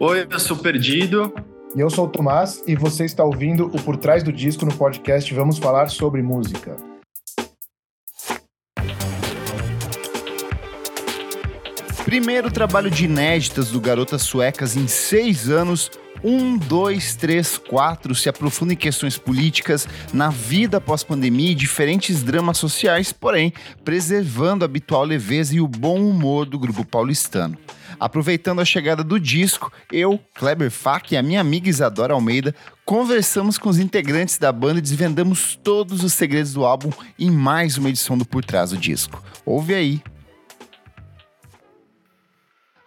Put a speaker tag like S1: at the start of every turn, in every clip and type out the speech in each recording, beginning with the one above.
S1: Oi, eu sou o Perdido.
S2: E eu sou o Tomás e você está ouvindo o Por Trás do Disco no podcast Vamos Falar sobre Música.
S3: Primeiro trabalho de inéditas do Garotas Suecas em seis anos. Um, dois, três, quatro se aprofunda em questões políticas, na vida pós-pandemia e diferentes dramas sociais, porém, preservando a habitual leveza e o bom humor do grupo paulistano. Aproveitando a chegada do disco, eu, Kleber Fak e a minha amiga Isadora Almeida conversamos com os integrantes da banda e desvendamos todos os segredos do álbum em mais uma edição do Por Trás do Disco. Ouve aí.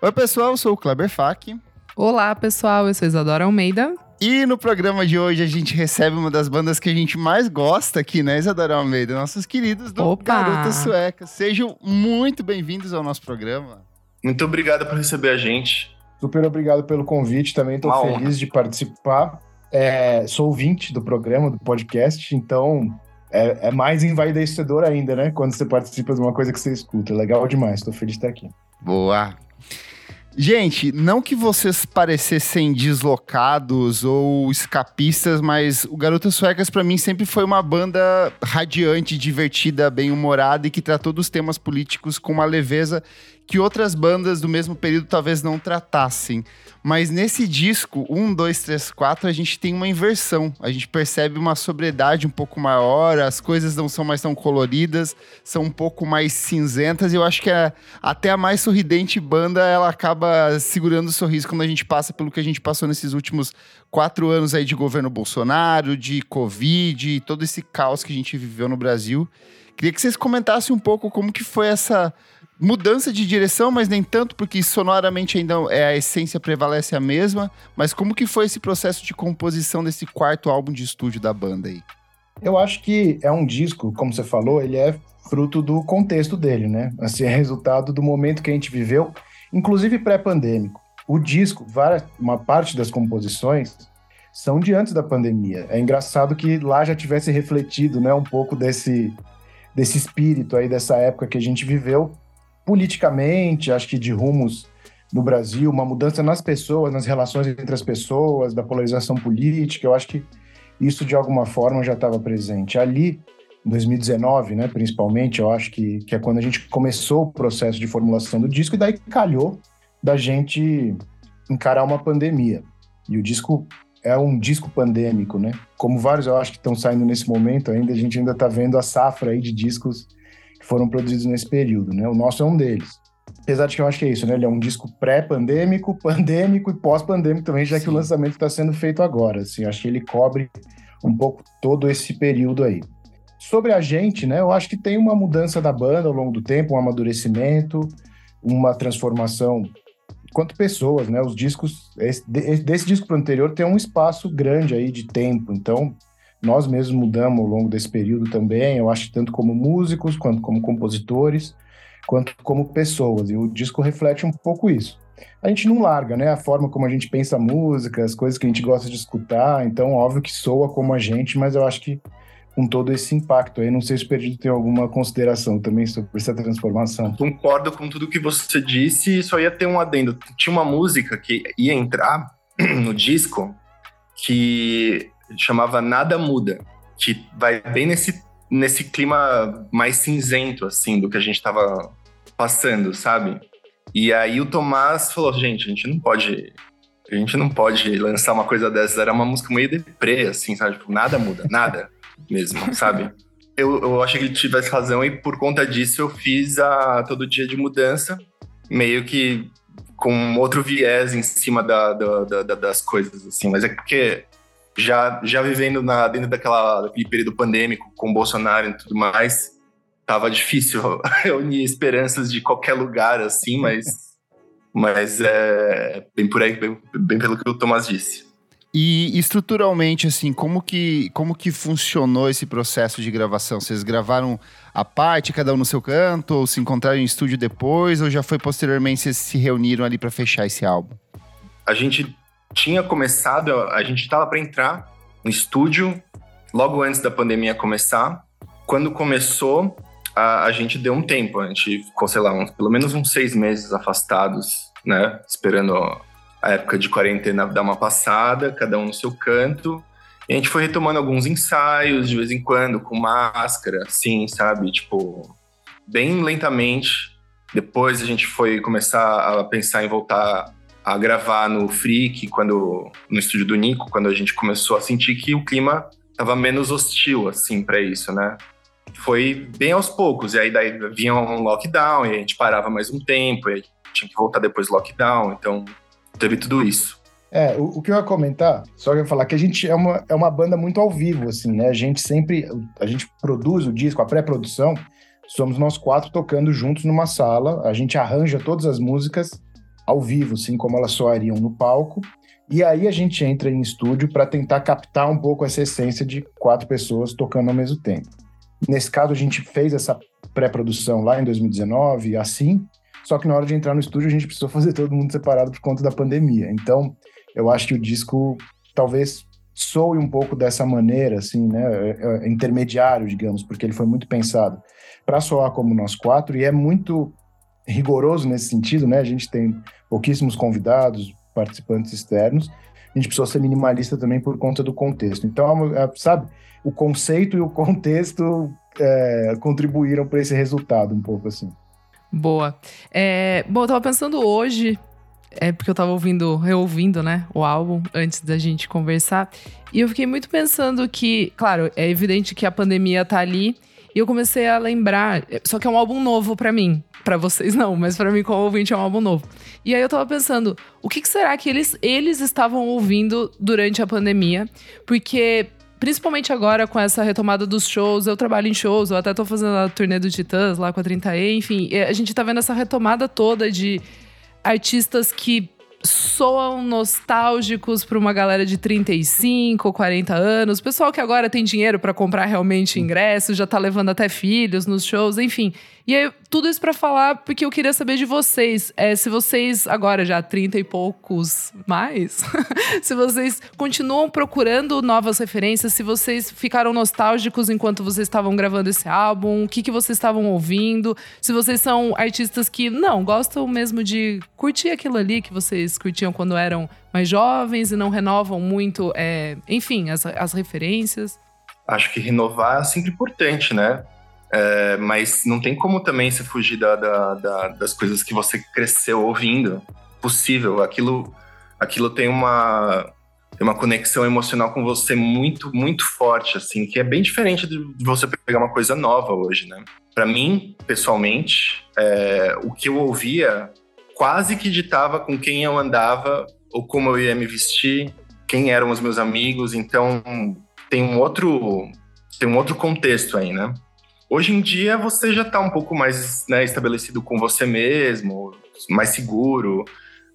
S3: Oi, pessoal, eu sou o Kleber Fak.
S4: Olá, pessoal, eu sou Isadora Almeida.
S3: E no programa de hoje a gente recebe uma das bandas que a gente mais gosta aqui, né, Isadora Almeida? Nossos queridos do
S4: Opa!
S3: Garotas Suecas. Sejam muito bem-vindos ao nosso programa.
S1: Muito obrigado por receber a gente.
S2: Super obrigado pelo convite, também estou
S1: honra.
S2: feliz de participar. É, sou ouvinte do programa, do podcast, então é, é mais envaidecedor ainda, né? Quando você participa de uma coisa que você escuta. Legal demais, estou feliz de estar aqui.
S3: Boa. Gente, não que vocês parecessem deslocados ou escapistas, mas o Garotas Suecas pra mim sempre foi uma banda radiante, divertida, bem-humorada e que tratou dos temas políticos com uma leveza que outras bandas do mesmo período talvez não tratassem. Mas nesse disco, 1, 2, 3, 4, a gente tem uma inversão. A gente percebe uma sobriedade um pouco maior, as coisas não são mais tão coloridas, são um pouco mais cinzentas. E eu acho que a- até a mais sorridente banda, ela acaba segurando o sorriso quando a gente passa pelo que a gente passou nesses últimos quatro anos aí de governo Bolsonaro, de Covid, todo esse caos que a gente viveu no Brasil. Queria que vocês comentassem um pouco como que foi essa mudança de direção, mas nem tanto, porque sonoramente ainda é a essência prevalece a mesma. Mas como que foi esse processo de composição desse quarto álbum de estúdio da banda aí?
S2: Eu acho que é um disco, como você falou, ele é fruto do contexto dele, né? Assim, é resultado do momento que a gente viveu, inclusive pré-pandêmico. O disco, várias- uma parte das composições são de antes da pandemia. É engraçado que lá já tivesse refletido, né, um pouco desse desse espírito aí dessa época que a gente viveu politicamente, acho que de rumos no Brasil, uma mudança nas pessoas, nas relações entre as pessoas, da polarização política. Eu acho que isso de alguma forma já estava presente. Ali, em 2019, né, principalmente, eu acho que, que é quando a gente começou o processo de formulação do disco, e daí calhou da gente encarar uma pandemia. E o disco é um disco pandêmico, né? Como vários eu acho que estão saindo nesse momento ainda, a gente ainda está vendo a safra aí de discos que foram produzidos nesse período, né? O nosso é um deles. Apesar de que eu acho que é isso, né? Ele é um disco pré-pandêmico, pandêmico e pós-pandêmico também, já que
S3: Sim.
S2: o lançamento está sendo feito agora. Assim, eu acho que ele cobre um pouco todo esse período aí. Sobre a gente, né? Eu acho que tem uma mudança da banda ao longo do tempo, um amadurecimento, uma transformação quanto pessoas, né? Os discos esse- de- desse disco pro anterior tem um espaço grande aí de tempo, então nós mesmos mudamos ao longo desse período também. Eu acho tanto como músicos quanto como compositores, quanto como pessoas. E o disco reflete um pouco isso. A gente não larga, né? A forma como a gente pensa a música, as coisas que a gente gosta de escutar. Então, óbvio que soa como a gente, mas eu acho que com todo esse impacto aí, não sei se o Perdido tem alguma consideração também sobre essa transformação.
S1: Concordo com tudo que você disse e só ia ter um adendo. Tinha uma música que ia entrar no disco que chamava Nada Muda, que vai bem nesse, nesse clima mais cinzento, assim, do que a gente tava passando, sabe? E aí o Tomás falou, gente, a gente não pode... A gente não pode lançar uma coisa dessas. Era uma música meio deprê, assim, sabe? Tipo, nada muda, nada mesmo, sabe? Eu, eu achei que ele tivesse razão e por conta disso eu fiz a Todo Dia de Mudança, meio que com outro viés em cima da, da- da- da- das coisas, assim. Mas é porque já, já vivendo na, dentro daquela, daquele período pandêmico com Bolsonaro e tudo mais, tava difícil reunir esperanças de qualquer lugar, assim, mas, mas é bem por aí, bem, bem pelo que o Tomás disse.
S3: E estruturalmente, assim, como que, como que funcionou esse processo de gravação? Vocês gravaram a parte, cada um no seu canto, ou se encontraram em estúdio depois, ou já foi posteriormente vocês se reuniram ali para fechar esse álbum?
S1: a gente tinha começado, a gente estava para entrar no estúdio logo antes da pandemia começar. Quando começou, a, a gente deu um tempo, a gente ficou, sei lá, uns- pelo menos uns seis meses afastados, né? Esperando a época de quarentena dar uma passada, cada um no seu canto. E a gente foi retomando alguns ensaios de vez em quando, com máscara, assim, sabe? Tipo, bem lentamente. Depois a gente foi começar a pensar em voltar a gravar no Freak, quando, no estúdio do Nico, quando a gente começou a sentir que o clima estava menos hostil, assim, para isso, né? Foi bem aos poucos, e aí daí vinha um lockdown, e a gente parava mais um tempo, e tinha que voltar depois do lockdown, então teve tudo isso.
S2: É, o, o, que eu ia comentar, só que eu ia falar que a gente é uma, é uma banda muito ao vivo, assim, né? A gente sempre, a gente produz o disco, a pré-produção, somos nós quatro tocando juntos numa sala, a gente arranja todas as músicas ao vivo, assim como elas soariam no palco, e aí a gente entra em estúdio para tentar captar um pouco essa essência de quatro pessoas tocando ao mesmo tempo. Nesse caso, a gente fez essa pré-produção lá em 2019, assim, só que na hora de entrar no estúdio a gente precisou fazer todo mundo separado por conta da pandemia. Então, eu acho que o disco talvez soe um pouco dessa maneira, assim, né, é, é, intermediário, digamos, porque ele foi muito pensado para soar como nós quatro e é muito rigoroso nesse sentido, né? A gente tem pouquíssimos convidados, participantes externos. A gente precisou ser minimalista também por conta do contexto. Então, é, sabe, o conceito e o contexto é, contribuíram para esse resultado um pouco assim.
S4: Boa. É, bom, eu tava pensando hoje, é porque eu tava ouvindo, reouvindo, né, o álbum antes da gente conversar. E eu fiquei muito pensando que, claro, é evidente que a pandemia tá ali. E eu comecei a lembrar, só que é um álbum novo para mim. para vocês não, mas para mim como ouvinte é um álbum novo. E aí eu tava pensando, o que, que será que eles, eles estavam ouvindo durante a pandemia? Porque principalmente agora com essa retomada dos shows, eu trabalho em shows, eu até tô fazendo a turnê do Titãs lá com a 30E, enfim, a gente tá vendo essa retomada toda de artistas que soam nostálgicos para uma galera de 35 ou 40 anos, pessoal que agora tem dinheiro para comprar realmente ingressos, já tá levando até filhos nos shows, enfim. E aí, tudo isso para falar, porque eu queria saber de vocês, é, se vocês, agora já 30 e poucos mais, se vocês continuam procurando novas referências, se vocês ficaram nostálgicos enquanto vocês estavam gravando esse álbum, o que, que vocês estavam ouvindo, se vocês são artistas que, não, gostam mesmo de curtir aquilo ali que vocês curtiam quando eram mais jovens e não renovam muito, é, enfim, as, as referências.
S1: Acho que renovar é sempre importante, né? É, mas não tem como também se fugir da, da, da, das coisas que você cresceu ouvindo. Possível. Aquilo, aquilo tem uma, tem uma conexão emocional com você muito, muito forte, assim, que é bem diferente de você pegar uma coisa nova hoje, né? Para mim, pessoalmente, é, o que eu ouvia quase que ditava com quem eu andava ou como eu ia me vestir, quem eram os meus amigos. Então, tem um outro, tem um outro contexto aí, né? Hoje em dia você já está um pouco mais né, estabelecido com você mesmo, mais seguro.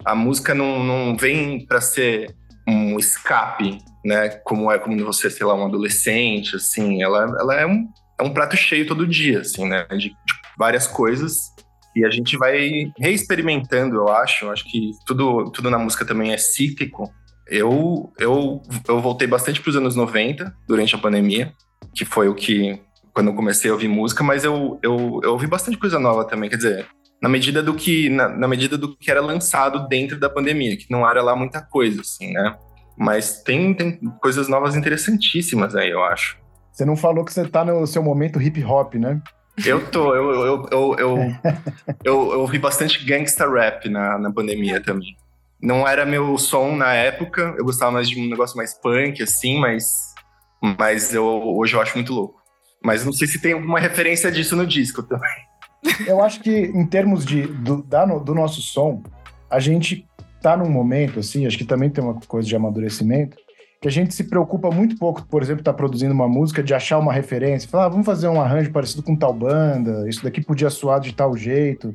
S1: A música não, não vem para ser um escape, né? Como é como você, sei lá, um adolescente, assim. Ela, ela é, um, é um prato cheio todo dia, assim, né? De, de várias coisas e a gente vai reexperimentando, eu acho. Eu acho que tudo, tudo na música também é cíclico. Eu, eu, eu voltei bastante para os anos 90 durante a pandemia, que foi o que quando eu comecei a ouvir música, mas eu, eu, eu ouvi bastante coisa nova também, quer dizer, na medida do que na, na, medida do que era lançado dentro da pandemia, que não era lá muita coisa, assim, né? Mas tem, tem coisas novas interessantíssimas aí, eu acho.
S2: Você não falou que você tá no seu momento hip hop, né?
S1: Eu tô, eu, eu, eu, eu, eu, eu ouvi bastante gangsta rap na, na pandemia também. Não era meu som na época, eu gostava mais de um negócio mais punk, assim, mas, mas eu, hoje eu acho muito louco. Mas não sei se tem alguma referência disso no disco também.
S2: Eu acho que em termos de, do, da, do nosso som, a gente tá num momento, assim, acho que também tem uma coisa de amadurecimento, que a gente se preocupa muito pouco, por exemplo, tá produzindo uma música, de achar uma referência, falar, ah, vamos fazer um arranjo parecido com tal banda, isso daqui podia soar de tal jeito.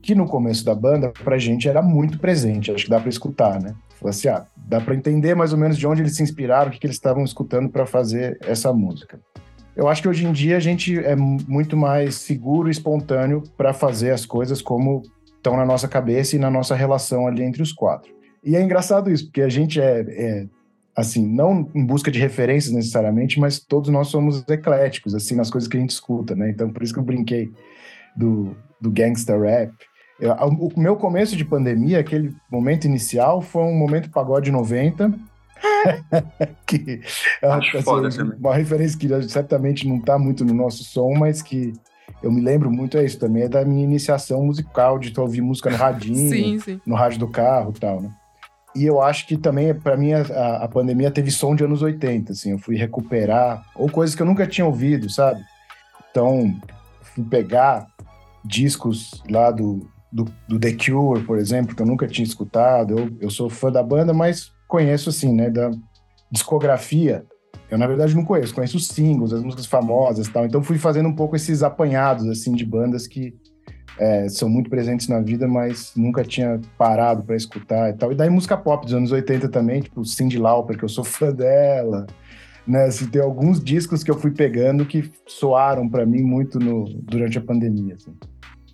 S2: Que no começo da banda, pra gente era muito presente, acho que dá para escutar, né? Falar assim, ah, dá para entender mais ou menos de onde eles se inspiraram, o que, que eles estavam escutando para fazer essa música. Eu acho que hoje em dia a gente é muito mais seguro e espontâneo para fazer as coisas como estão na nossa cabeça e na nossa relação ali entre os quatro. E é engraçado isso, porque a gente é, é assim, não em busca de referências necessariamente, mas todos nós somos ecléticos, assim, nas coisas que a gente escuta, né? Então, por isso que eu brinquei do, do gangsta rap. Eu, o meu começo de pandemia, aquele momento inicial, foi um momento pagode 90. que é uma, assim, uma referência que certamente não está muito no nosso som, mas que eu me lembro muito é isso também, é da minha iniciação musical, de ouvir música no radinho, sim, sim. no rádio do carro e tal, né? E eu acho que também, para mim, a, a, pandemia teve som de anos 80, assim, eu fui recuperar, ou coisas que eu nunca tinha ouvido, sabe? Então, fui pegar discos lá do, do, do, The Cure, por exemplo, que eu nunca tinha escutado. Eu, eu sou fã da banda, mas conheço, assim, né, da discografia. Eu, na verdade, não conheço, conheço os singles, as músicas famosas e tal. Então, fui fazendo um pouco esses apanhados, assim, de bandas que é, são muito presentes na vida, mas nunca tinha parado para escutar e tal. E daí, música pop dos anos 80 também, tipo Cindy Lauper, que eu sou fã dela. Né, assim, tem alguns discos que eu fui pegando que soaram para mim muito no, durante a pandemia. Assim.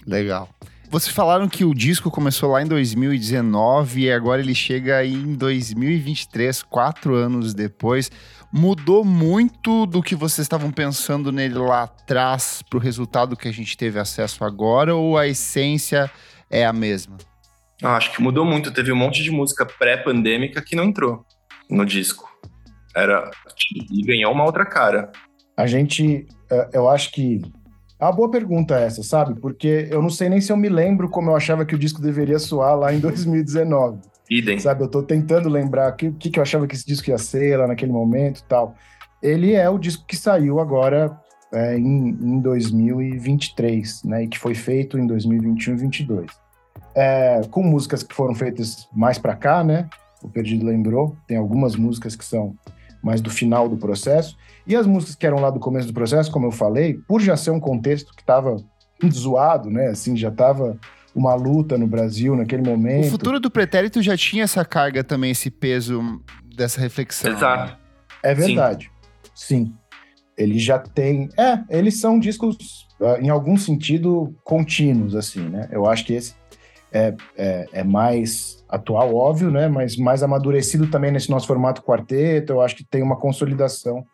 S3: Legal. Vocês falaram que o disco começou lá em 2019 e agora ele chega aí em 2023, quatro anos depois. Mudou muito do que vocês estavam pensando nele lá atrás para o resultado que a gente teve acesso agora ou a essência é a mesma?
S1: Ah, acho que mudou muito. Teve um monte de música pré-pandêmica que não entrou no disco. Era e ganhou uma outra cara.
S2: A gente, eh, eu acho que é uma boa pergunta essa, sabe? Porque eu não sei nem se eu me lembro como eu achava que o disco deveria soar lá em 2019.
S1: Idem.
S2: Sabe, eu tô tentando lembrar o que, que, que eu achava que esse disco ia ser lá naquele momento e tal. Ele é o disco que saiu agora é, em, em 2023, né? E que foi feito em 2021 e 2022. É, com músicas que foram feitas mais para cá, né? O Perdido lembrou. Tem algumas músicas que são mais do final do processo. E as músicas que eram lá do começo do processo, como eu falei, por já ser um contexto que estava zoado, né? Assim, já estava uma luta no Brasil naquele momento.
S3: O futuro do pretérito já tinha essa carga também, esse peso dessa reflexão.
S1: Exato.
S2: É verdade. Sim. Sim. Ele já tem. É, eles são discos, ah, em algum sentido, contínuos, assim, né? Eu acho que esse é, é, é mais atual, óbvio, né? Mas mais amadurecido também nesse nosso formato quarteto. Eu acho que tem uma consolidação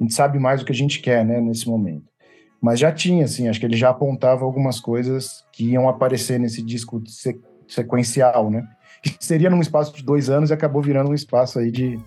S2: a gente sabe mais o que a gente quer, né, nesse momento. Mas já tinha, assim, acho que ele já apontava algumas coisas que iam aparecer nesse disco sequencial, né? Que seria num espaço de dois anos e acabou virando um espaço aí de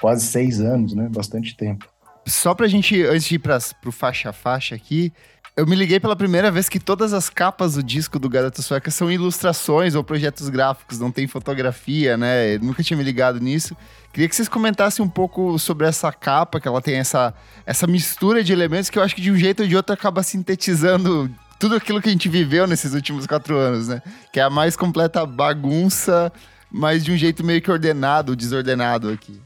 S2: quase seis anos, né? Bastante tempo.
S3: Só pra gente, antes de ir pra, pro faixa a faixa aqui, eu me liguei pela primeira vez que todas as capas do disco do Garota Sueca são ilustrações ou projetos gráficos, não tem fotografia, né? Eu nunca tinha me ligado nisso. Queria que vocês comentassem um pouco sobre essa capa, que ela tem essa, essa mistura de elementos que eu acho que de um jeito ou de outro acaba sintetizando tudo aquilo que a gente viveu nesses últimos quatro anos, né? Que é a mais completa bagunça, mas de um jeito meio que ordenado, desordenado aqui.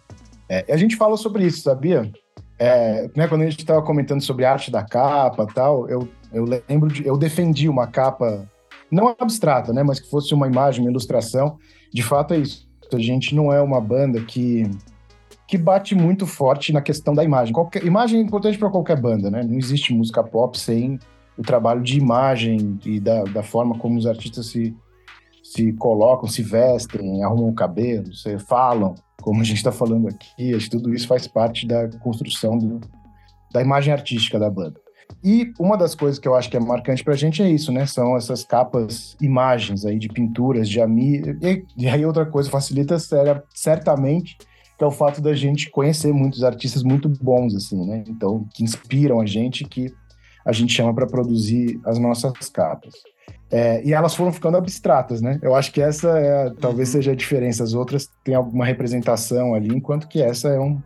S2: É, a gente fala sobre isso, sabia? É, né, quando a gente estava comentando sobre arte da capa tal, eu, eu lembro de. Eu defendi uma capa, não abstrata, né? Mas que fosse uma imagem, uma ilustração. De fato é isso. A gente não é uma banda que, que bate muito forte na questão da imagem. Qualquer, imagem é importante para qualquer banda, né? Não existe música pop sem o trabalho de imagem e da, da forma como os artistas se, se colocam, se vestem, arrumam o cabelo, se falam como a gente está falando aqui, acho que tudo isso faz parte da construção do, da imagem artística da banda. E uma das coisas que eu acho que é marcante para a gente é isso, né? São essas capas, imagens aí de pinturas, de amigos. E, e, aí outra coisa facilita certamente que é o fato da gente conhecer muitos artistas muito bons, assim, né? Então, que inspiram a gente, que a gente chama para produzir as nossas capas. É, e elas foram ficando abstratas, né? Eu acho que essa é, talvez uhum. seja a diferença. As outras têm alguma representação ali, enquanto que essa é um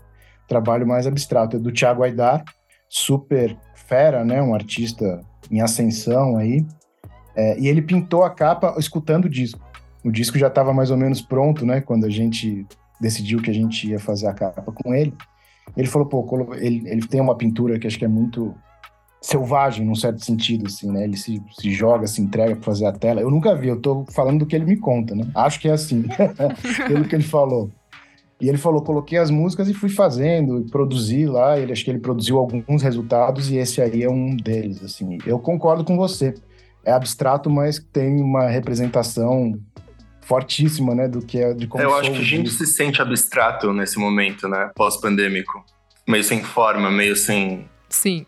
S2: trabalho mais abstrato. É do Thiago Aidar, super fera, né? Um artista em ascensão aí. É, e ele pintou a capa escutando o disco. O disco já estava mais ou menos pronto, né? Quando a gente decidiu que a gente ia fazer a capa com ele. Ele falou, pô, ele, ele tem uma pintura que acho que é muito selvagem, num certo sentido, assim, né? Ele se, se joga, se entrega para fazer a tela. Eu nunca vi, eu tô falando do que ele me conta, né? Acho que é assim, pelo que ele falou. E ele falou, coloquei as músicas e fui fazendo, produzi lá. Ele acho que ele produziu alguns resultados e esse aí é um deles, assim. Eu concordo com você. É abstrato, mas tem uma representação fortíssima, né, do que é de como
S1: Eu acho que a gente se sente abstrato nesse momento, né, pós-pandêmico, meio sem forma, meio sem
S4: Sim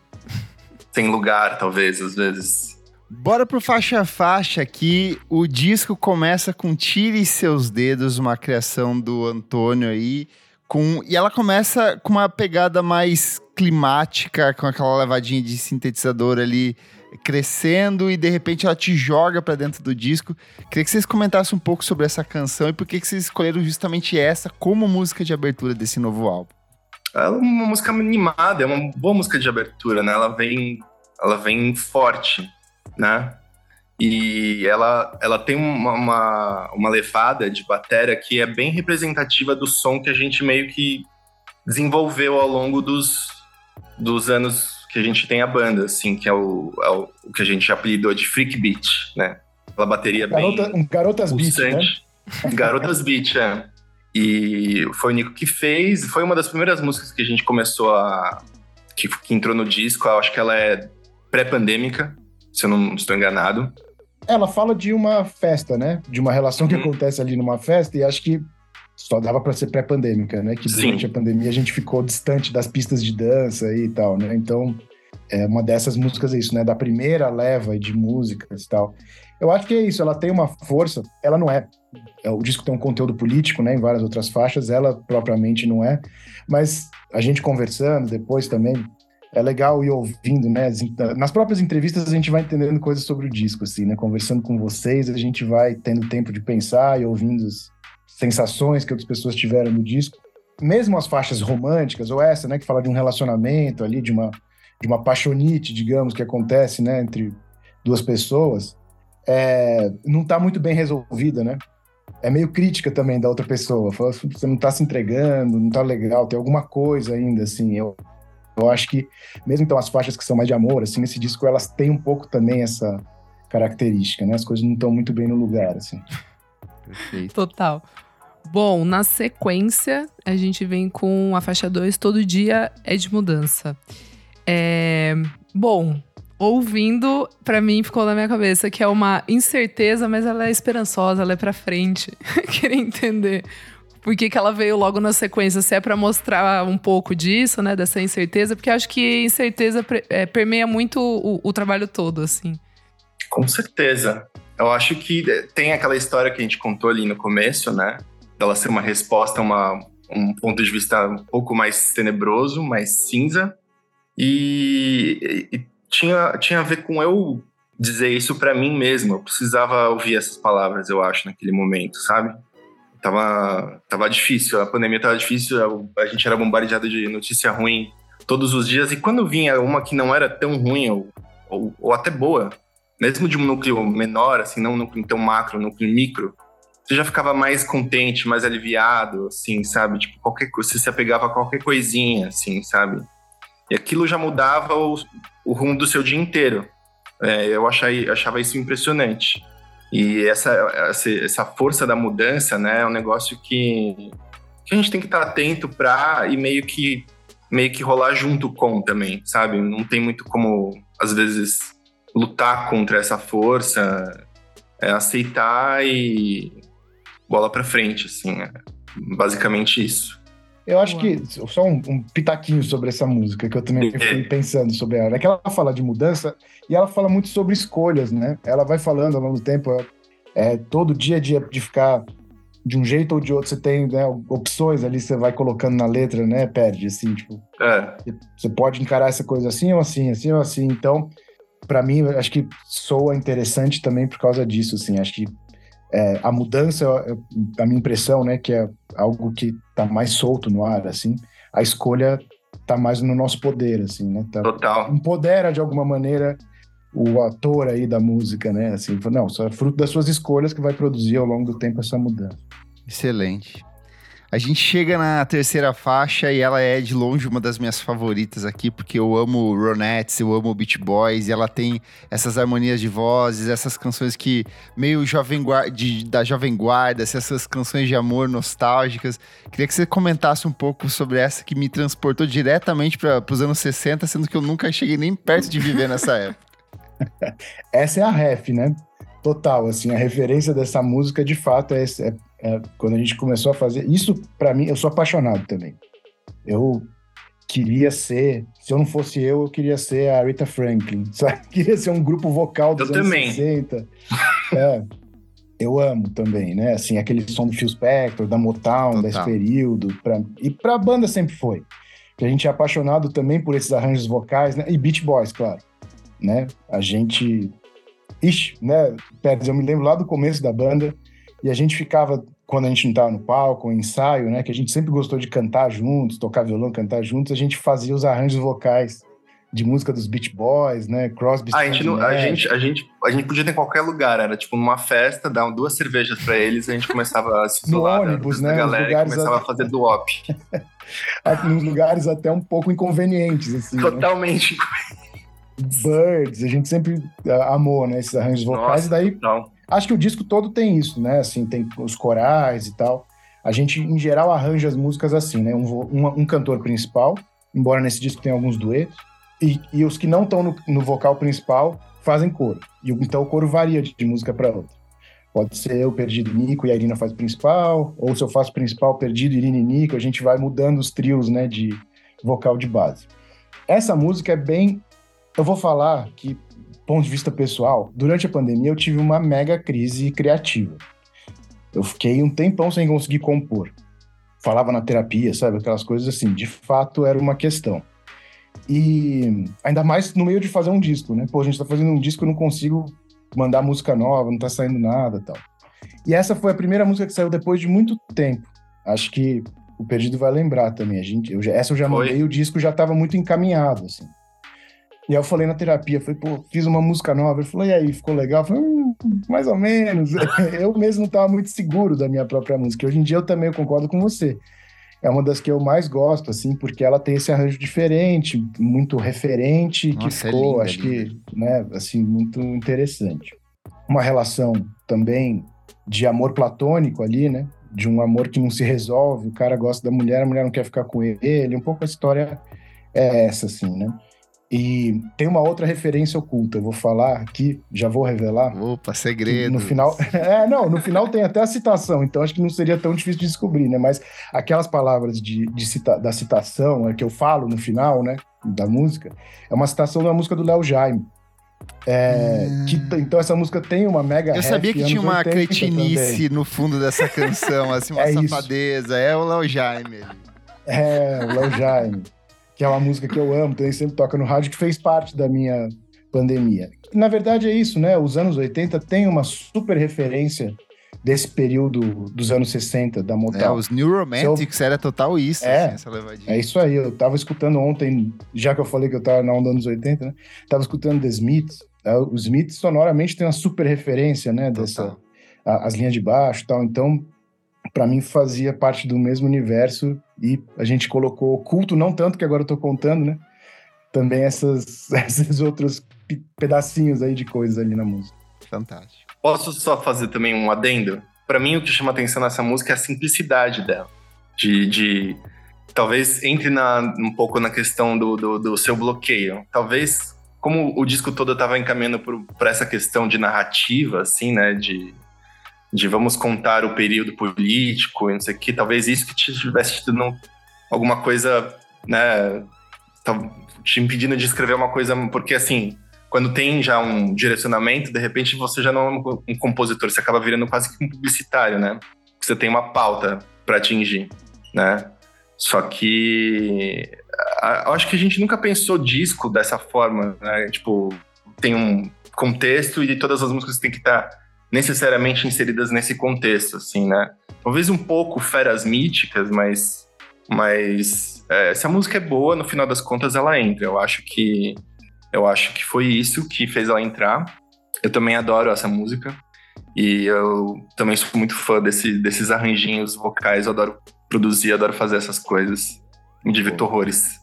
S1: sem lugar, talvez, às vezes.
S3: Bora pro faixa a faixa aqui. O disco começa com Tire Seus Dedos, uma criação do Antônio aí. Com, e ela começa com uma pegada mais climática, com aquela levadinha de sintetizador ali crescendo e de repente ela te joga para dentro do disco. Queria que vocês comentassem um pouco sobre essa canção e por que, que vocês escolheram justamente essa como música de abertura desse novo álbum.
S1: Ela é uma música animada, é uma boa música de abertura, né? Ela vem, ela vem forte, né? E ela, ela tem uma, uma, uma levada de bateria que é bem representativa do som que a gente meio que desenvolveu ao longo dos, dos anos que a gente tem a banda, assim, que é o, é o, o, que a gente apelidou de Freak Beat, né? Aquela bateria
S2: Garota,
S1: bem.
S2: Garotas Beat, né?
S1: Garotas Beat, é. E foi o Nico que fez. Foi uma das primeiras músicas que a gente começou a. que, que entrou no disco. Eu acho que ela é pré-pandêmica, se eu não estou enganado.
S2: Ela fala de uma festa, né? De uma relação que uhum. acontece ali numa festa, e acho que só dava para ser pré-pandêmica, né? Que durante Sim. a pandemia a gente ficou distante das pistas de dança e tal, né? Então, é uma dessas músicas é isso, né? Da primeira leva de músicas e tal. Eu acho que é isso, ela tem uma força, ela não é. O disco tem um conteúdo político, né? Em várias outras faixas, ela propriamente não é. Mas a gente conversando depois também, é legal ir ouvindo, né? Nas próprias entrevistas a gente vai entendendo coisas sobre o disco, assim, né? Conversando com vocês, a gente vai tendo tempo de pensar e ouvindo os sensações que outras pessoas tiveram no disco. Mesmo as faixas românticas, ou essa, né, que fala de um relacionamento ali, de uma, de uma paixonite, digamos, que acontece, né, entre duas pessoas, é, não está muito bem resolvida, né? É meio crítica também da outra pessoa. Fala, você não está se entregando, não está legal, tem alguma coisa ainda, assim. Eu, eu acho que, mesmo então as faixas que são mais de amor, assim, nesse disco elas têm um pouco também essa característica, né? As coisas não estão muito bem no lugar, assim.
S4: Perfeito. Total. Bom, na sequência, a gente vem com a faixa 2, Todo Dia é de Mudança. É... Bom, ouvindo, para mim ficou na minha cabeça que é uma incerteza, mas ela é esperançosa, ela é pra frente. Queria entender por que, que ela veio logo na sequência, se é para mostrar um pouco disso, né, dessa incerteza, porque acho que incerteza é, permeia muito o, o trabalho todo, assim.
S1: Com certeza. Eu acho que tem aquela história que a gente contou ali no começo, né? dela ser uma resposta uma, um ponto de vista um pouco mais tenebroso, mais cinza. E, e, tinha, tinha a ver com eu dizer isso para mim mesmo. Eu precisava ouvir essas palavras, eu acho, naquele momento, sabe? Tava, tava difícil, a pandemia tava difícil, a gente era bombardeado de notícia ruim todos os dias. E quando vinha uma que não era tão ruim ou, ou, ou até boa, mesmo de um núcleo menor, assim, não um núcleo tão macro, um núcleo micro, você já ficava mais contente, mais aliviado, assim, sabe? Tipo, qualquer coisa, você se apegava a qualquer coisinha, assim, sabe? E aquilo já mudava o, o rumo do seu dia inteiro. É, eu achei, achava isso impressionante. E essa, essa, essa, força da mudança, né, é um negócio que, que a gente tem que estar atento para e meio que meio que rolar junto com também, sabe? Não tem muito como às vezes lutar contra essa força, é aceitar e bola para frente, assim, é basicamente isso.
S2: Eu acho que, só um, um, pitaquinho sobre essa música, que eu também é. fui pensando sobre ela, é que ela fala de mudança e ela fala muito sobre escolhas, né? Ela vai falando ao longo do tempo, é, todo dia de, de ficar de um jeito ou de outro, você tem né, opções ali, você vai colocando na letra, né? Perde, assim, tipo. É. Você pode encarar essa coisa assim ou assim, assim ou assim. Então, para mim, acho que soa interessante também por causa disso, assim. Acho que é, a mudança, a minha impressão, né, que é algo que está mais solto no ar, assim, a escolha está mais no nosso poder, assim, né? Tá,
S1: Total.
S2: Empodera de alguma maneira o ator aí da música, né? Assim, não, só é fruto das suas escolhas que vai produzir ao longo do tempo essa mudança.
S3: Excelente. A gente chega na terceira faixa e ela é de longe uma das minhas favoritas aqui, porque eu amo Ronettes, eu amo Beach Boys, e ela tem essas harmonias de vozes, essas canções que meio jovem guarda, de, da Jovem Guarda, essas canções de amor nostálgicas. Queria que você comentasse um pouco sobre essa que me transportou diretamente para os anos 60, sendo que eu nunca cheguei nem perto de viver nessa época.
S2: essa é a ref, né? Total, assim, a referência dessa música de fato é, é é, quando a gente começou a fazer. Isso, para mim, eu sou apaixonado também. Eu queria ser. Se eu não fosse eu, eu queria ser a Rita Franklin. Sabe? Queria ser um grupo vocal dos
S1: eu
S2: anos
S1: também.
S2: 60. É. Eu amo também, né? Assim, aquele som do Phil Spector, da Motown,
S3: Total.
S2: desse período. Pra... E pra banda sempre foi. A gente é apaixonado também por esses arranjos vocais, né? E Beach Boys, claro. Né? A gente. Ixi, né? Pérez, eu me lembro lá do começo da banda. E a gente ficava, quando a gente não estava no palco, em ensaio, né? Que a gente sempre gostou de cantar juntos, tocar violão, cantar juntos. A gente fazia os arranjos vocais de música dos Beach Boys, né? Crosby,
S1: Ah, a gente, não- a, gente, a, gente, a gente podia ter em qualquer lugar, era tipo numa festa, dar duas cervejas pra eles, a gente começava a se
S2: No
S1: isolar da-
S2: ônibus, né,
S1: galera
S2: lugares
S1: começava
S2: a-
S1: a fazer do-op.
S2: nos lugares até um pouco inconvenientes, assim. né?
S1: Totalmente.
S2: Birds, a gente sempre ah, amou, né? Esses arranjos vocais.
S1: Nossa,
S2: e daí,
S1: total.
S2: Acho que o disco todo tem isso, né? Assim, tem os corais e tal. A gente, em geral, arranja as músicas assim, né? Um, um, um cantor principal, embora nesse disco tenha alguns duetos. E, e os que não estão no, no vocal principal fazem coro. E, então o coro varia de, de música para outra. Pode ser eu, Perdido e Nico, e a Irina faz principal, ou se eu faço principal, Perdido, Irina e Nico, a gente vai mudando os trios, né, de vocal de base. Essa música é bem. Eu vou falar que, ponto de vista pessoal, durante a pandemia eu tive uma mega crise criativa. Eu fiquei um tempão sem conseguir compor. Falava na terapia, sabe? Aquelas coisas assim. De fato, era uma questão. E ainda mais no meio de fazer um disco, né? Pô, a gente tá fazendo um disco, eu não consigo mandar música nova, não tá saindo nada tal. E essa foi a primeira música que saiu depois de muito tempo. Acho que o Perdido vai lembrar também. A gente, eu já- essa eu já mandei, o disco já tava muito encaminhado, assim. E aí eu falei na terapia, falei, pô, fiz uma música nova. Ele falou, e aí, ficou legal? Eu falei, hum, mais ou menos. eu mesmo não estava muito seguro da minha própria música. Hoje em dia eu também concordo com você. É uma das que eu mais gosto, assim, porque ela tem esse arranjo diferente, muito referente, que
S3: Nossa, é
S2: ficou,
S3: linda,
S2: acho
S3: linda.
S2: que, né, assim, muito interessante. Uma relação também de amor platônico ali, né? De um amor que não se resolve, o cara gosta da mulher, a mulher não quer ficar com ele. Um pouco a história é essa, assim, né? E tem uma outra referência oculta, eu vou falar aqui, já vou revelar.
S3: Opa,
S2: que
S3: segredo.
S2: No final, é, não, no final tem até a citação, então acho que não seria tão difícil de descobrir, né? Mas aquelas palavras de, de cita- da citação é, que eu falo no final, né, da música, é uma citação da música do Léo Jaime. É, que t- então essa música tem uma mega
S3: Eu sabia que tinha uma
S2: 80
S3: cretinice
S2: também.
S3: no fundo dessa canção, assim, uma
S2: É isso.
S3: safadeza. É o Léo Jaime.
S2: É, o Léo Jaime, que é uma música que eu amo, também sempre toca no rádio, que fez parte da minha pandemia. Na verdade é isso, né? Os anos 80 tem uma super referência desse período dos anos 60 da
S3: É,
S2: Motown.
S3: os New Romantics era total isso,
S2: É.
S3: assim, essa levadinha.
S2: É isso aí, eu tava escutando ontem, já que eu falei que eu tava na onda dos anos 80, né? Tava escutando The Smiths. É, Os Smiths sonoramente tem uma super referência, né? Dessa,
S3: Total.
S2: a- as linhas de baixo e tal. Então, para mim, fazia parte do mesmo universo e a gente colocou oculto, não tanto que agora eu tô contando, né? Também essas, esses outros pe- pedacinhos aí de coisas ali na música.
S3: Fantástico.
S1: Posso só fazer também um adendo? Pra mim, o que chama atenção nessa música é a simplicidade dela. De. de- talvez entre na, um pouco na questão do, do, do seu bloqueio. Talvez, como o disco todo estava encaminhando para essa questão de narrativa, assim, né? De, de vamos contar o período político e não sei o que, talvez isso que tivesse tido não- alguma coisa, né? tal- Te impedindo de escrever uma coisa. Porque, assim, quando tem já um direcionamento, de repente você já não é um compositor, você acaba virando quase que um publicitário, né? Você tem uma pauta para atingir, né? Só que eu acho que a gente nunca pensou disco dessa forma, né? Tipo, tem um contexto e todas as músicas têm que estar necessariamente inseridas nesse contexto, assim, né? Talvez um pouco feras míticas, mas, mas é, se a música é boa, no final das contas ela entra. Eu acho que eu acho que foi isso que fez ela entrar. Eu também adoro essa música. E eu também sou muito fã desse, desses arranjinhos vocais. Eu adoro produzir, adoro fazer essas coisas. Me divirto horrores.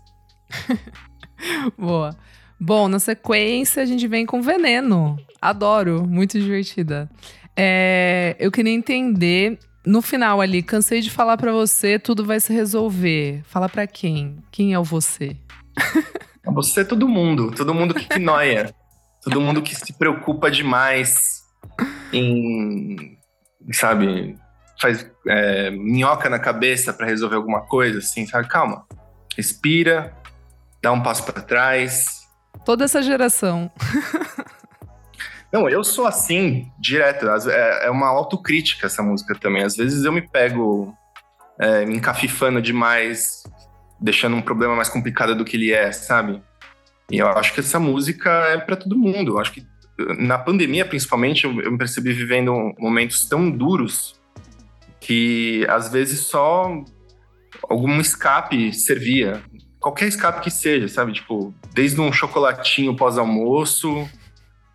S4: Boa. Bom, na sequência a gente vem com Veneno. Adoro, muito divertida. É, eu queria entender no final ali, cansei de falar pra você, tudo vai se resolver. Fala pra quem? Quem é o você?
S1: Você é todo mundo, todo mundo que noia, todo mundo que se preocupa demais em, sabe, faz é, minhoca na cabeça pra resolver alguma coisa, assim, sabe? Calma, respira, dar um passo para trás.
S4: Toda essa geração.
S1: Não, eu sou assim, direto. É, é uma autocrítica essa música também. Às vezes eu me pego é, me encafifando demais, deixando um problema mais complicado do que ele é, sabe? E eu acho que essa música é para todo mundo. Eu acho que na pandemia, principalmente, eu, me percebi vivendo momentos tão duros que às vezes só algum escape servia. Qualquer escape que seja, sabe? Tipo, desde um chocolatinho pós-almoço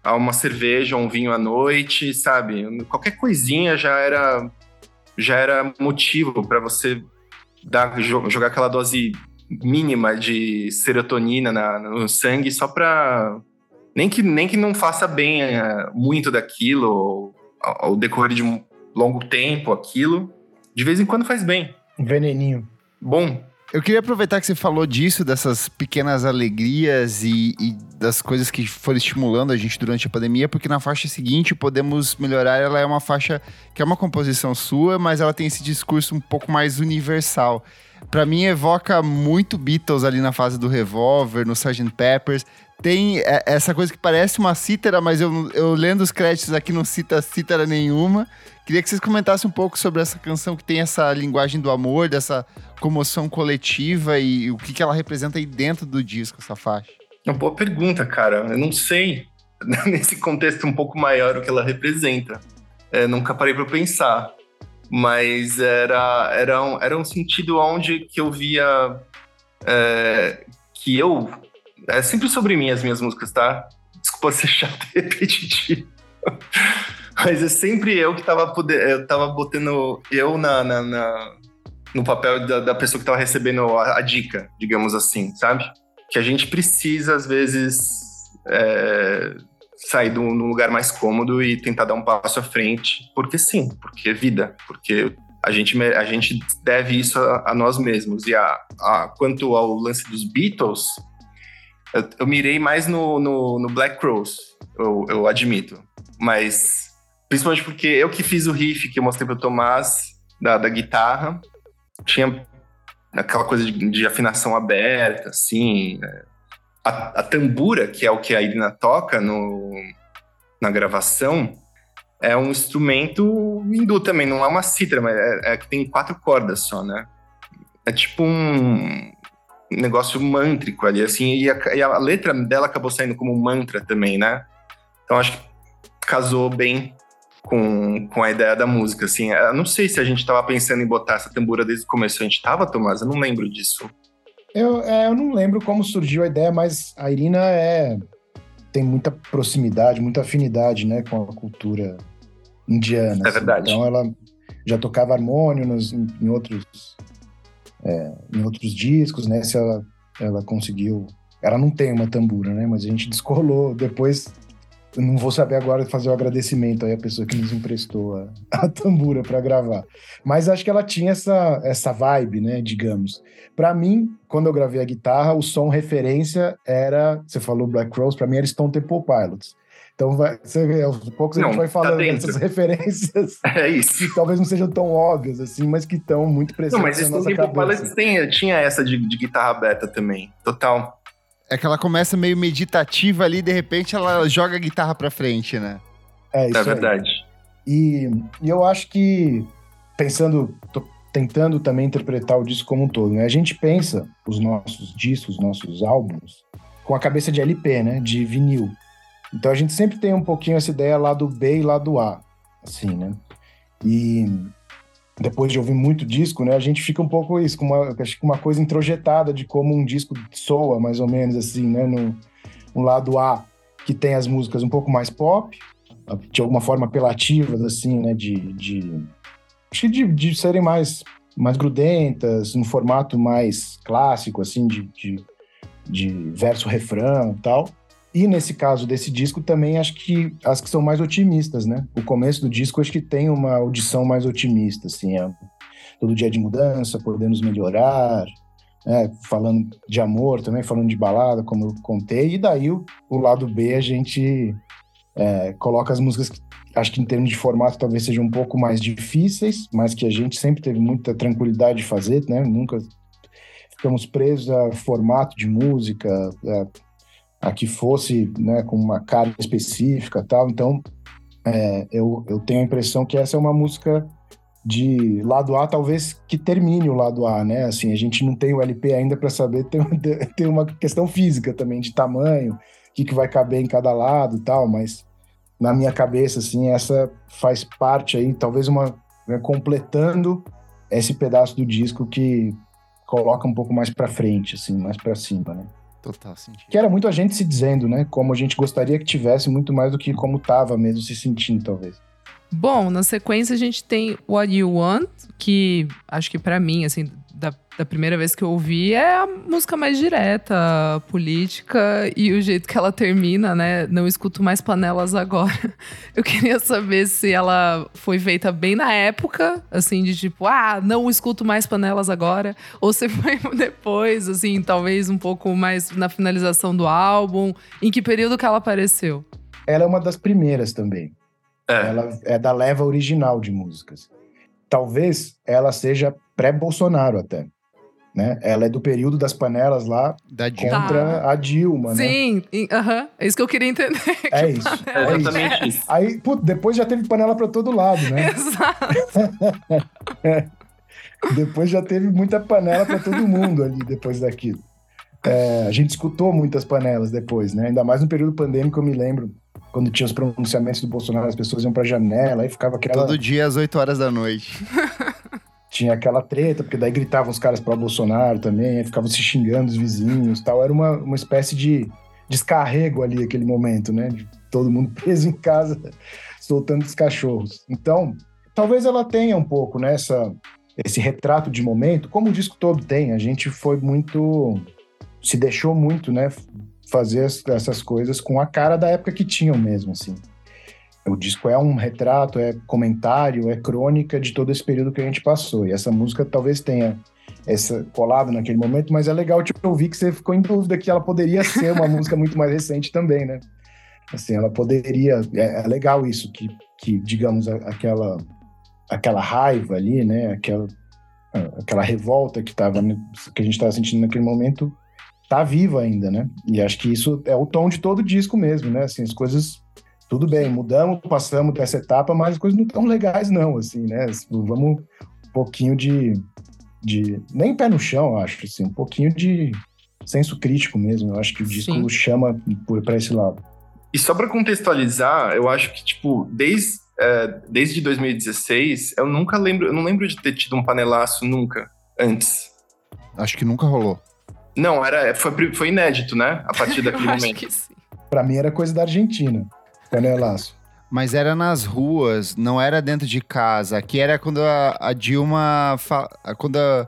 S1: a uma cerveja, um vinho à noite, sabe? Qualquer coisinha já era já era motivo para você dar jogar aquela dose mínima de serotonina na, no sangue só para nem que nem que não faça bem é, muito daquilo ou, ao decorrer de um longo tempo aquilo, de vez em quando faz bem.
S2: Um veneninho.
S1: Bom,
S3: eu queria aproveitar que você falou disso, dessas pequenas alegrias e, e, das coisas que foram estimulando a gente durante a pandemia, porque na faixa seguinte, Podemos Melhorar, ela é uma faixa que é uma composição sua, mas ela tem esse discurso um pouco mais universal. Para mim, evoca muito Beatles ali na fase do Revolver, no Sgt. Peppers. Tem é, essa coisa que parece uma cítara, mas eu, eu lendo os créditos aqui não cita cítara nenhuma. Queria que vocês comentassem um pouco sobre essa canção que tem essa linguagem do amor, dessa comoção coletiva e o que, que ela representa aí dentro do disco, essa faixa.
S1: Uma boa pergunta, cara. Eu não sei, nesse contexto um pouco maior, o que ela representa. É, nunca parei para pensar. Mas era, era, um, era um sentido onde que eu via é, que eu... É sempre sobre mim as minhas músicas, tá? Desculpa ser chato e repetitivo. Mas é sempre eu que tava, poder, eu tava botando eu na, na, na no papel da, da, pessoa que tava recebendo a, a, dica, digamos assim, sabe? Que a gente precisa, às vezes, é, sair de um lugar mais cômodo e tentar dar um passo à frente, porque sim, porque é vida, porque a gente, a gente deve isso a, a nós mesmos. E a, a, quanto ao lance dos Beatles, eu, eu mirei mais no, no, no Black Rose, eu, eu admito. Mas Principalmente porque eu que fiz o riff que eu mostrei pro Tomás da, da guitarra. Tinha aquela coisa de, de afinação aberta, assim. Né? A, a, tambura, que é o que a Irina toca no, na gravação, é um instrumento hindu também, não é uma cítara, mas é, é que tem quatro cordas só, né? É tipo um negócio mântrico ali, assim, e a, e a letra dela acabou saindo como mantra também, né? Então acho que casou bem com, com a ideia da música, assim. Eu não sei se a gente estava pensando em botar essa tambura desde o começo. A gente estava, Tomás? Eu não lembro disso.
S2: Eu, é, eu não lembro como surgiu a ideia, mas a Irina é, tem muita proximidade, muita afinidade, né, com a cultura indiana.
S1: É assim. verdade.
S2: Então ela já tocava harmônio nos, em, em outros é, em outros discos, né? Se ela, ela conseguiu. Ela não tem uma tambura, né? Mas a gente descolou depois não vou saber agora fazer o agradecimento aí à pessoa que nos emprestou a, a tambura para gravar. Mas acho que ela tinha essa, essa vibe, né, digamos. Para mim, quando eu gravei a guitarra, o som referência era, você falou Black Rose, para mim era Stone Temple Pilots. Então, vai, você vê, aos poucos não, a gente vai tá falando tá dessas referências.
S1: É isso.
S2: Que talvez não sejam tão óbvias assim, mas que estão muito presentes não, mas na nossa cabeça. Pilots
S1: tem, tinha essa de, de guitarra aberta também, total.
S3: É que ela começa meio meditativa ali, de repente ela joga a guitarra pra frente, né?
S2: É isso.
S1: É verdade.
S2: E, e, eu acho que, pensando, tô tentando também interpretar o disco como um todo, né? A gente pensa os nossos discos, nossos álbuns, com a cabeça de LP, né? De vinil. Então a gente sempre tem um pouquinho essa ideia lá do B e lá do A, assim, né? E depois de ouvir muito disco, né, a gente fica um pouco isso, com uma, acho que uma coisa introjetada de como um disco soa, mais ou menos assim, né, no, no lado A, que tem as músicas um pouco mais pop, de alguma forma apelativas, assim, né, de, de, de, de serem mais, mais grudentas, um formato mais clássico, assim, de, de, de verso-refrão e tal. E nesse caso desse disco também acho que as que são mais otimistas, né? O começo do disco acho que tem uma audição mais otimista, assim, é todo dia de mudança, podemos melhorar, é, falando de amor também, falando de balada, como eu contei, e daí o, o lado B a gente é, coloca as músicas que acho que em termos de formato talvez sejam um pouco mais difíceis, mas que a gente sempre teve muita tranquilidade de fazer, né? Nunca ficamos presos a formato de música, a, a que fosse né, com uma cara específica tal. Então, é, eu, eu tenho a impressão que essa é uma música de lado A, talvez que termine o lado A, né? Assim, a gente não tem o LP ainda para saber, tem, tem uma questão física também, de tamanho, o que, que vai caber em cada lado tal, mas na minha cabeça, assim, essa faz parte aí, talvez uma. Né, completando esse pedaço do disco que coloca um pouco mais para frente, assim, mais para cima, né?
S3: Total sentido.
S2: Que era muito a gente se dizendo, né? Como a gente gostaria que tivesse, muito mais do que como tava mesmo se sentindo, talvez.
S4: Bom, na sequência a gente tem What You Want, que acho que para mim, assim, da, da, primeira vez que eu ouvi, é a música mais direta, política, e o jeito que ela termina, né? Não escuto mais panelas agora. Eu queria saber se ela foi feita bem na época, assim, de tipo, ah, não escuto mais panelas agora, ou se foi depois, assim, talvez um pouco mais na finalização do álbum. Em que período que ela apareceu?
S2: Ela é uma das primeiras também. É. Ela é da leva original de músicas. Talvez ela seja pré-Bolsonaro até. Né? Ela é do período das panelas lá
S3: da
S2: contra tá. a Dilma,
S4: Sim,
S2: né?
S4: Sim, uh -huh. é isso que eu queria entender.
S2: É isso. É, é exatamente isso. Aí, putz, depois já teve panela para todo lado, né?
S4: Exato.
S2: Depois já teve muita panela para todo mundo ali depois daquilo. É, a gente escutou muitas panelas depois, né? Ainda mais no período pandêmico, eu me lembro quando tinha os pronunciamentos do Bolsonaro, as pessoas iam pra janela, aí ficava aquela.
S3: Todo dia às 8 horas da noite.
S2: tinha aquela treta, porque daí gritavam os caras para Bolsonaro também, ficavam se xingando os vizinhos tal. Era uma, uma espécie de descarrego ali, aquele momento, né? De todo mundo preso em casa, soltando os cachorros. Então, talvez ela tenha um pouco, né? esse retrato de momento, como o disco todo tem. A gente foi muito. se deixou muito, né? fazer essas coisas com a cara da época que tinham mesmo, assim. O disco é um retrato, é comentário, é crônica de todo esse período que a gente passou. E essa música talvez tenha essa colado naquele momento, mas é legal te ouvir que você ficou em dúvida que ela poderia ser uma música muito mais recente também, né? Assim, ela poderia. É, é legal isso, que, que digamos, aquela, aquela raiva ali, né? Aquela, aquela revolta que, tava, que a gente estava sentindo naquele momento tá viva ainda, né? E acho que isso é o tom de todo disco mesmo, né? Assim, as coisas tudo bem, mudamos, passamos dessa etapa, mas as coisas não estão legais não, assim, né? Vamos um pouquinho de, de nem pé no chão, acho, assim, um pouquinho de senso crítico mesmo. Eu acho que o disco Sim. chama por para esse lado.
S1: E só para contextualizar, eu acho que tipo desde é, desde 2016 eu nunca lembro, eu não lembro de ter tido um panelaço nunca antes.
S3: Acho que nunca rolou.
S1: Não, era, foi, foi inédito, né? A partir daquele momento. Acho que sim.
S2: Pra mim era coisa da Argentina, panelaço.
S3: Mas era nas ruas, não era dentro de casa. Aqui era quando a, a Dilma. Quando a,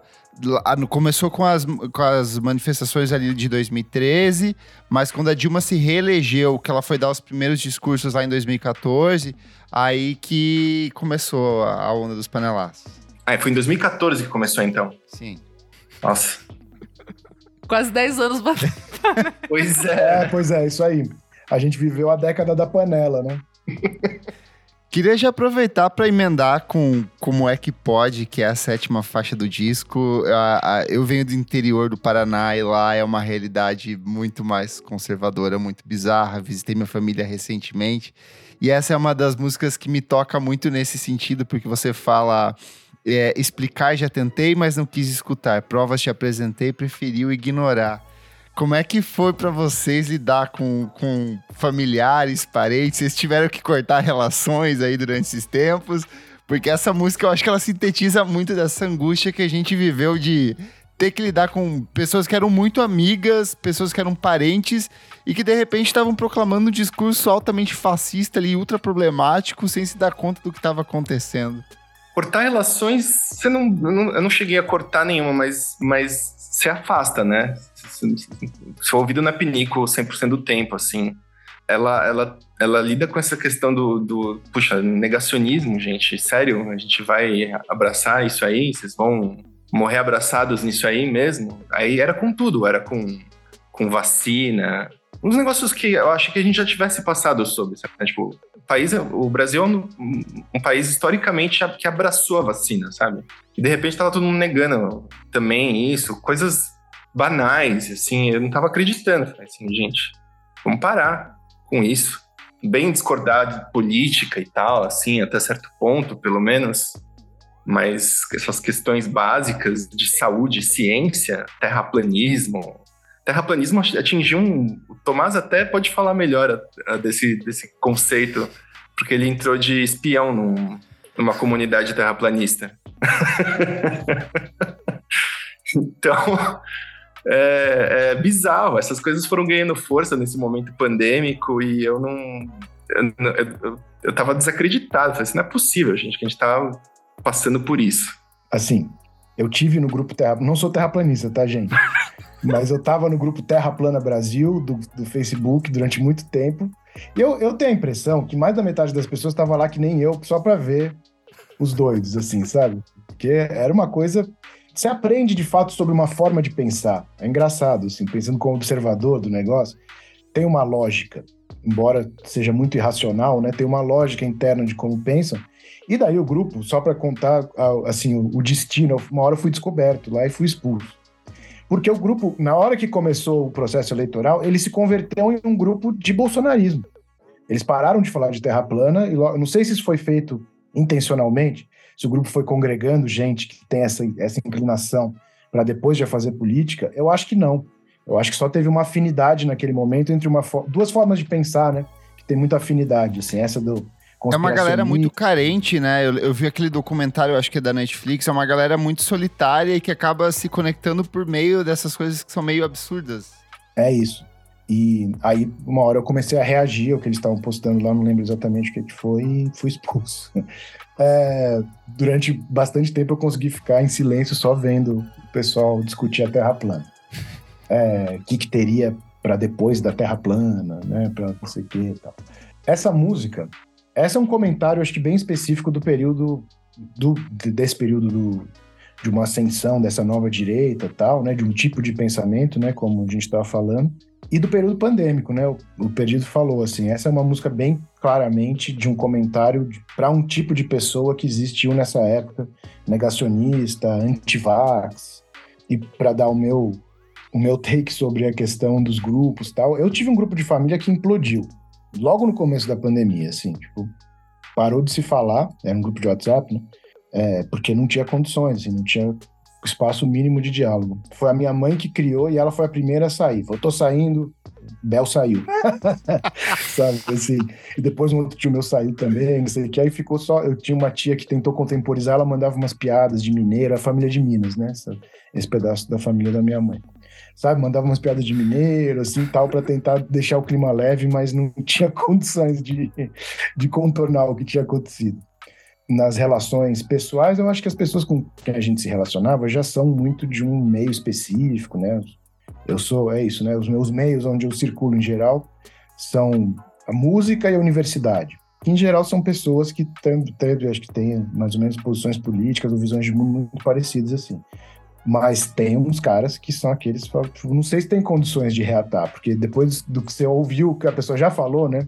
S3: a, começou com as, com as manifestações ali de 2013, mas quando a Dilma se reelegeu, que ela foi dar os primeiros discursos lá em 2014, aí que começou a onda dos panelaços.
S1: Ah, foi em 2014 que começou então?
S3: Sim.
S1: Nossa
S4: quase 10 anos batendo.
S1: pois é.
S2: é. Pois é, isso aí. A gente viveu a década da panela, né?
S3: Queria já aproveitar para emendar com Como é que pode, que é a sétima faixa do disco. Eu venho do interior do Paraná e lá é uma realidade muito mais conservadora, muito bizarra. Visitei minha família recentemente e essa é uma das músicas que me toca muito nesse sentido, porque você fala é, explicar já tentei, mas não quis escutar. Provas te apresentei, preferiu ignorar. Como é que foi para vocês lidar com, com familiares, parentes? Vocês tiveram que cortar relações aí durante esses tempos? Porque essa música eu acho que ela sintetiza muito dessa angústia que a gente viveu de ter que lidar com pessoas que eram muito amigas, pessoas que eram parentes e que de repente estavam proclamando um discurso altamente fascista ali, ultra problemático, sem se dar conta do que estava acontecendo.
S1: Cortar relações, você não, eu não, eu não cheguei a cortar nenhuma, mas, mas se afasta, né? Seu ouvido na pinico 100% do tempo, assim. Ela, ela, ela lida com essa questão do, do, puxa, negacionismo, gente. Sério, a gente vai abraçar isso aí? Vocês vão morrer abraçados nisso aí mesmo? Aí era com tudo, era com, com vacina, uns negócios que eu acho que a gente já tivesse passado sobre, sabe? Tipo, o país, o Brasil é um, um, país historicamente que abraçou a vacina, sabe? E de repente tava todo mundo negando também isso, coisas banais, assim, eu não tava acreditando. Falei assim, gente, vamos parar com isso. Bem discordar de política e tal, assim, até certo ponto, pelo menos, mas essas questões básicas de saúde, ciência, terraplanismo. Terraplanismo atingiu um. O Tomás até pode falar melhor desse, desse conceito, porque ele entrou de espião num, numa comunidade terraplanista. então, é, é, bizarro. Essas coisas foram ganhando força nesse momento pandêmico e eu não. Eu, eu, eu tava desacreditado. Falei assim, não é possível, gente, que a gente tá passando por isso.
S2: Assim, eu tive no grupo Terra. Não sou terraplanista, tá, gente? Mas eu tava no grupo Terra Plana Brasil, do, do Facebook, durante muito tempo. E eu, eu tenho a impressão que mais da metade das pessoas estava lá que nem eu, só para ver os doidos, assim, sabe? Porque era uma coisa. Você aprende de fato sobre uma forma de pensar. É engraçado, assim, pensando como observador do negócio, tem uma lógica, embora seja muito irracional, né? Tem uma lógica interna de como pensam. E daí o grupo, só para contar assim o destino, uma hora eu fui descoberto lá e fui expulso. Porque o grupo, na hora que começou o processo eleitoral, ele se converteu em um grupo de bolsonarismo. Eles pararam de falar de terra plana, e não sei se isso foi feito intencionalmente, se o grupo foi congregando gente que tem essa, essa inclinação para depois já fazer política, eu acho que não. Eu acho que só teve uma afinidade naquele momento entre uma duas formas de pensar, né? Que tem muita afinidade, assim, essa do
S3: é uma galera muito carente, né? Eu, eu, vi aquele documentário, acho que é da Netflix, é uma galera muito solitária e que acaba se conectando por meio dessas coisas que são meio absurdas.
S2: É isso. E aí, uma hora eu comecei a reagir ao que eles estavam postando lá, não lembro exatamente o que, que foi, e fui expulso. É, durante bastante tempo eu consegui ficar em silêncio só vendo o pessoal discutir a Terra plana. É, o que, que teria para depois da Terra plana, né? Para não sei o que e tal. Essa música, essa é um comentário, acho que bem específico do período, do, desse período do, de uma ascensão dessa nova direita tal, né? De um tipo de pensamento, né? Como a gente estava falando e do período pandêmico, né? O, o Perdido falou assim, essa é uma música bem claramente de um comentário para um tipo de pessoa que existiu nessa época, negacionista, anti-vax, e para dar o meu o meu take sobre a questão dos grupos, tal. Eu tive um grupo de família que implodiu logo no começo da pandemia, assim, tipo, parou de se falar, era um grupo de WhatsApp, né? É, porque não tinha condições, assim, não tinha espaço mínimo de diálogo. Foi a minha mãe que criou e ela foi a primeira a sair. Eu tô saindo, Bel saiu. Sabe, assim. E depois um outro tio meu saiu também, não sei o que. Aí ficou só. Eu tinha uma tia que tentou contemporizar, ela mandava umas piadas de mineiro, a família de Minas, né? Esse pedaço da família da minha mãe. Sabe, mandava umas piadas de mineiro, assim, tal, para tentar deixar o clima leve, mas não tinha condições de, de contornar o que tinha acontecido nas relações pessoais, eu acho que as pessoas com quem a gente se relacionava já são muito de um meio específico, né? Eu sou, é isso, né? Os meus meios onde eu circulo em geral são a música e a universidade. Em geral são pessoas que têm, acho que têm mais ou menos posições políticas ou visões de mundo muito parecidas assim. Mas tem uns caras que são aqueles que tipo, não sei se tem condições de reatar, porque depois do que você ouviu, que a pessoa já falou, né?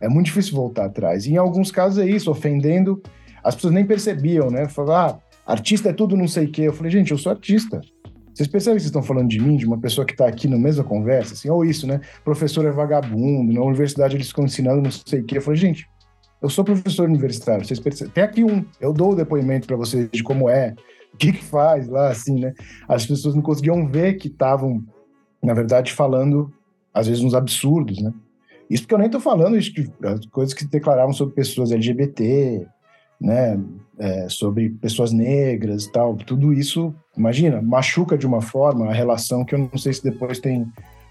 S2: É muito difícil voltar atrás. E em alguns casos é isso, ofendendo as pessoas nem percebiam, né? Falavam, ah, artista é tudo não sei o quê. Eu falei, gente, eu sou artista. Vocês percebem que vocês estão falando de mim, de uma pessoa que está aqui na mesma conversa? Assim, ou isso, né? Professor é vagabundo, na universidade eles ficam ensinando não sei o quê. Eu falei, gente, eu sou professor universitário, vocês percebem? Tem aqui um, eu dou o depoimento para vocês de como é, o que, que faz lá, assim, né? As pessoas não conseguiam ver que estavam, na verdade, falando, às vezes, uns absurdos, né? Isso porque eu nem estou falando as coisas que declaravam sobre pessoas LGBT, né, é, sobre pessoas negras e tal, tudo isso, imagina, machuca de uma forma a relação que eu não sei se depois tem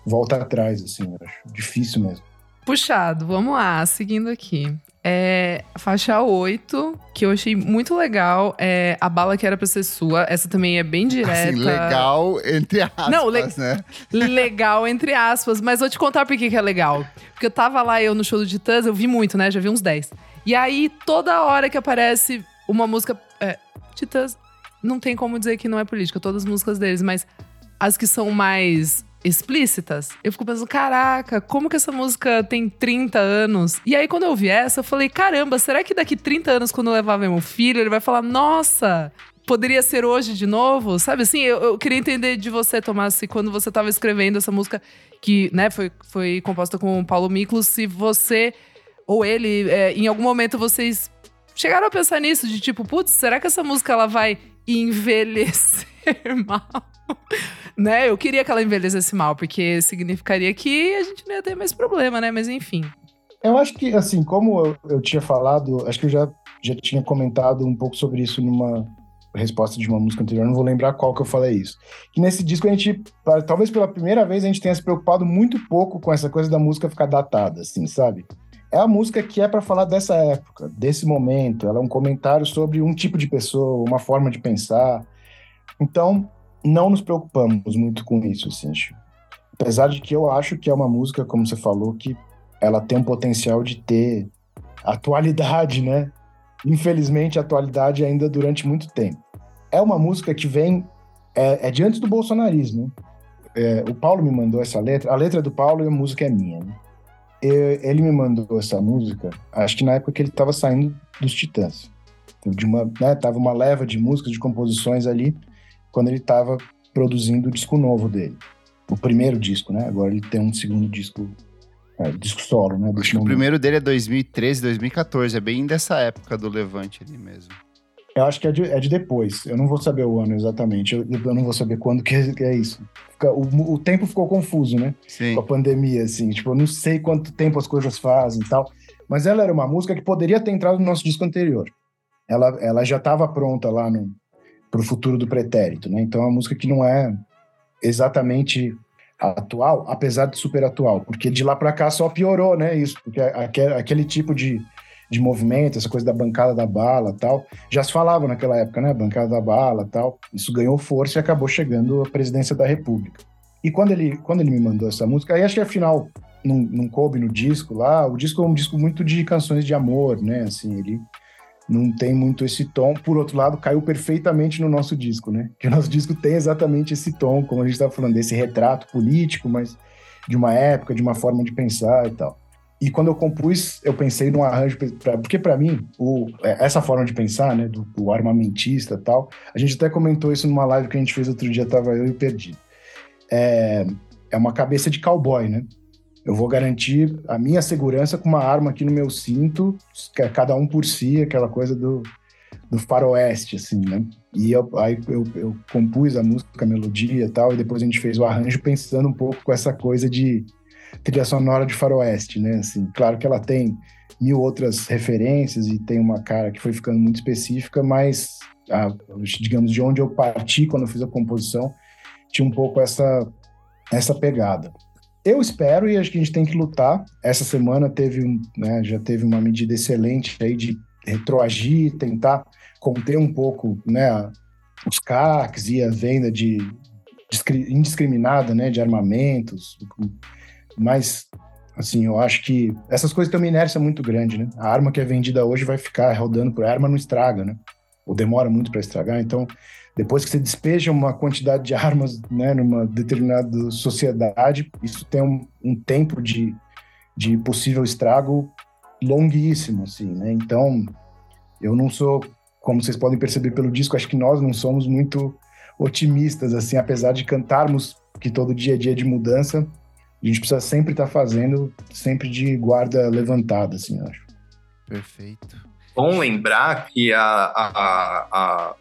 S2: volta atrás, assim, acho difícil mesmo.
S4: Puxado, vamos lá, seguindo aqui. É, faixa 8, que eu achei muito legal, é A Bala Que Era Pra Ser Sua. Essa também é bem direta. Assim,
S3: legal entre aspas, Não, le né?
S4: Legal entre aspas, mas vou te contar por que, que é legal. Porque eu tava lá, eu no show do Titãs, eu vi muito, né? Já vi uns 10. E aí, toda hora que aparece uma música. É, Titãs, não tem como dizer que não é política, todas as músicas deles, mas as que são mais explícitas, eu fico pensando, caraca, como que essa música tem 30 anos? E aí, quando eu ouvi essa, eu falei, caramba, será que daqui 30 anos, quando eu levar meu filho, ele vai falar, nossa, poderia ser hoje de novo? Sabe assim, eu, eu queria entender de você, Tomás, se quando você estava escrevendo essa música, que né, foi, foi composta com o Paulo Miklos, se você ou ele, é, em algum momento vocês chegaram a pensar nisso, de tipo, putz, será que essa música ela vai envelhecer mal? né? Eu queria que ela envelhecesse mal, porque significaria que a gente não ia ter mais problema, né? Mas enfim.
S2: Eu acho que, assim, como eu, eu tinha falado, acho que eu já, já tinha comentado um pouco sobre isso numa resposta de uma música anterior, não vou lembrar qual que eu falei isso. Que nesse disco a gente, talvez pela primeira vez, a gente tenha se preocupado muito pouco com essa coisa da música ficar datada, assim, sabe? É a música que é para falar dessa época, desse momento. Ela é um comentário sobre um tipo de pessoa, uma forma de pensar. Então, não nos preocupamos muito com isso, assim. Apesar de que eu acho que é uma música, como você falou, que ela tem um potencial de ter atualidade, né? Infelizmente, atualidade ainda durante muito tempo. É uma música que vem é, é diante do bolsonarismo. É, o Paulo me mandou essa letra. A letra é do Paulo e a música é minha. Né? Ele me mandou essa música, acho que na época que ele estava saindo dos Titãs. De uma, né, tava uma leva de músicas, de composições ali, quando ele estava produzindo o disco novo dele. O primeiro disco, né? Agora ele tem um segundo disco, é, disco solo, né?
S3: Acho que o primeiro dele é 2013, 2014, é bem dessa época do Levante ali mesmo.
S2: Eu acho que é de, é de depois. Eu não vou saber o ano exatamente. Eu, eu não vou saber quando que é, que é isso. Fica, o, o, tempo ficou confuso, né?
S3: Sim.
S2: Com a pandemia, assim. Tipo, eu não sei quanto tempo as coisas fazem e tal. Mas ela era uma música que poderia ter entrado no nosso disco anterior. Ela, ela já estava pronta lá no, pro futuro do pretérito, né? Então é uma música que não é exatamente atual, apesar de super atual, porque de lá para cá só piorou, né? Isso, porque aquele, aquele tipo de de movimento, essa coisa da bancada da bala tal. Já se falava naquela época, né? Bancada da bala tal. Isso ganhou força e acabou chegando à presidência da República. E quando ele, quando ele me mandou essa música, aí acho que afinal não, não coube no disco lá. O disco é um disco muito de canções de amor, né? Assim, ele não tem muito esse tom. Por outro lado, caiu perfeitamente no nosso disco, né? Que o nosso disco tem exatamente esse tom, como a gente estava falando, desse retrato político, mas de uma época, de uma forma de pensar e tal. E quando eu compus, eu pensei num arranjo, pra, porque para mim, o, é, essa forma de pensar, né, do, do armamentista e tal, a gente até comentou isso numa live que a gente fez outro dia, tava eu e o. É, é uma cabeça de cowboy, né? Eu vou garantir a minha segurança com uma arma aqui no meu cinto, é cada um por si, aquela coisa do, do faroeste, assim, né? E eu, aí eu, eu compus a música, a melodia e tal, e depois a gente fez o arranjo pensando um pouco com essa coisa de trilha sonora de faroeste, né? Assim, claro que ela tem mil outras referências e tem uma cara que foi ficando muito específica, mas a, digamos de onde eu parti quando eu fiz a composição tinha um pouco essa essa pegada. Eu espero e acho que a gente tem que lutar. Essa semana teve, né, já teve uma medida excelente aí de retroagir, tentar conter um pouco, né, os CACs e a venda de indiscriminada, né, de armamentos, mas, assim, eu acho que essas coisas têm uma inércia muito grande, né? A arma que é vendida hoje vai ficar rodando por arma não estraga, né? Ou demora muito para estragar. Então, depois que você despeja uma quantidade de armas, né, numa determinada sociedade, isso tem um, um tempo de, de possível estrago longuíssimo, assim, né? Então, eu não sou, como vocês podem perceber pelo disco, acho que nós não somos muito otimistas, assim, apesar de cantarmos que todo dia é dia de mudança, a gente precisa sempre estar tá fazendo, sempre de guarda levantada, assim, eu acho.
S3: Perfeito.
S1: Bom lembrar que a, a, a,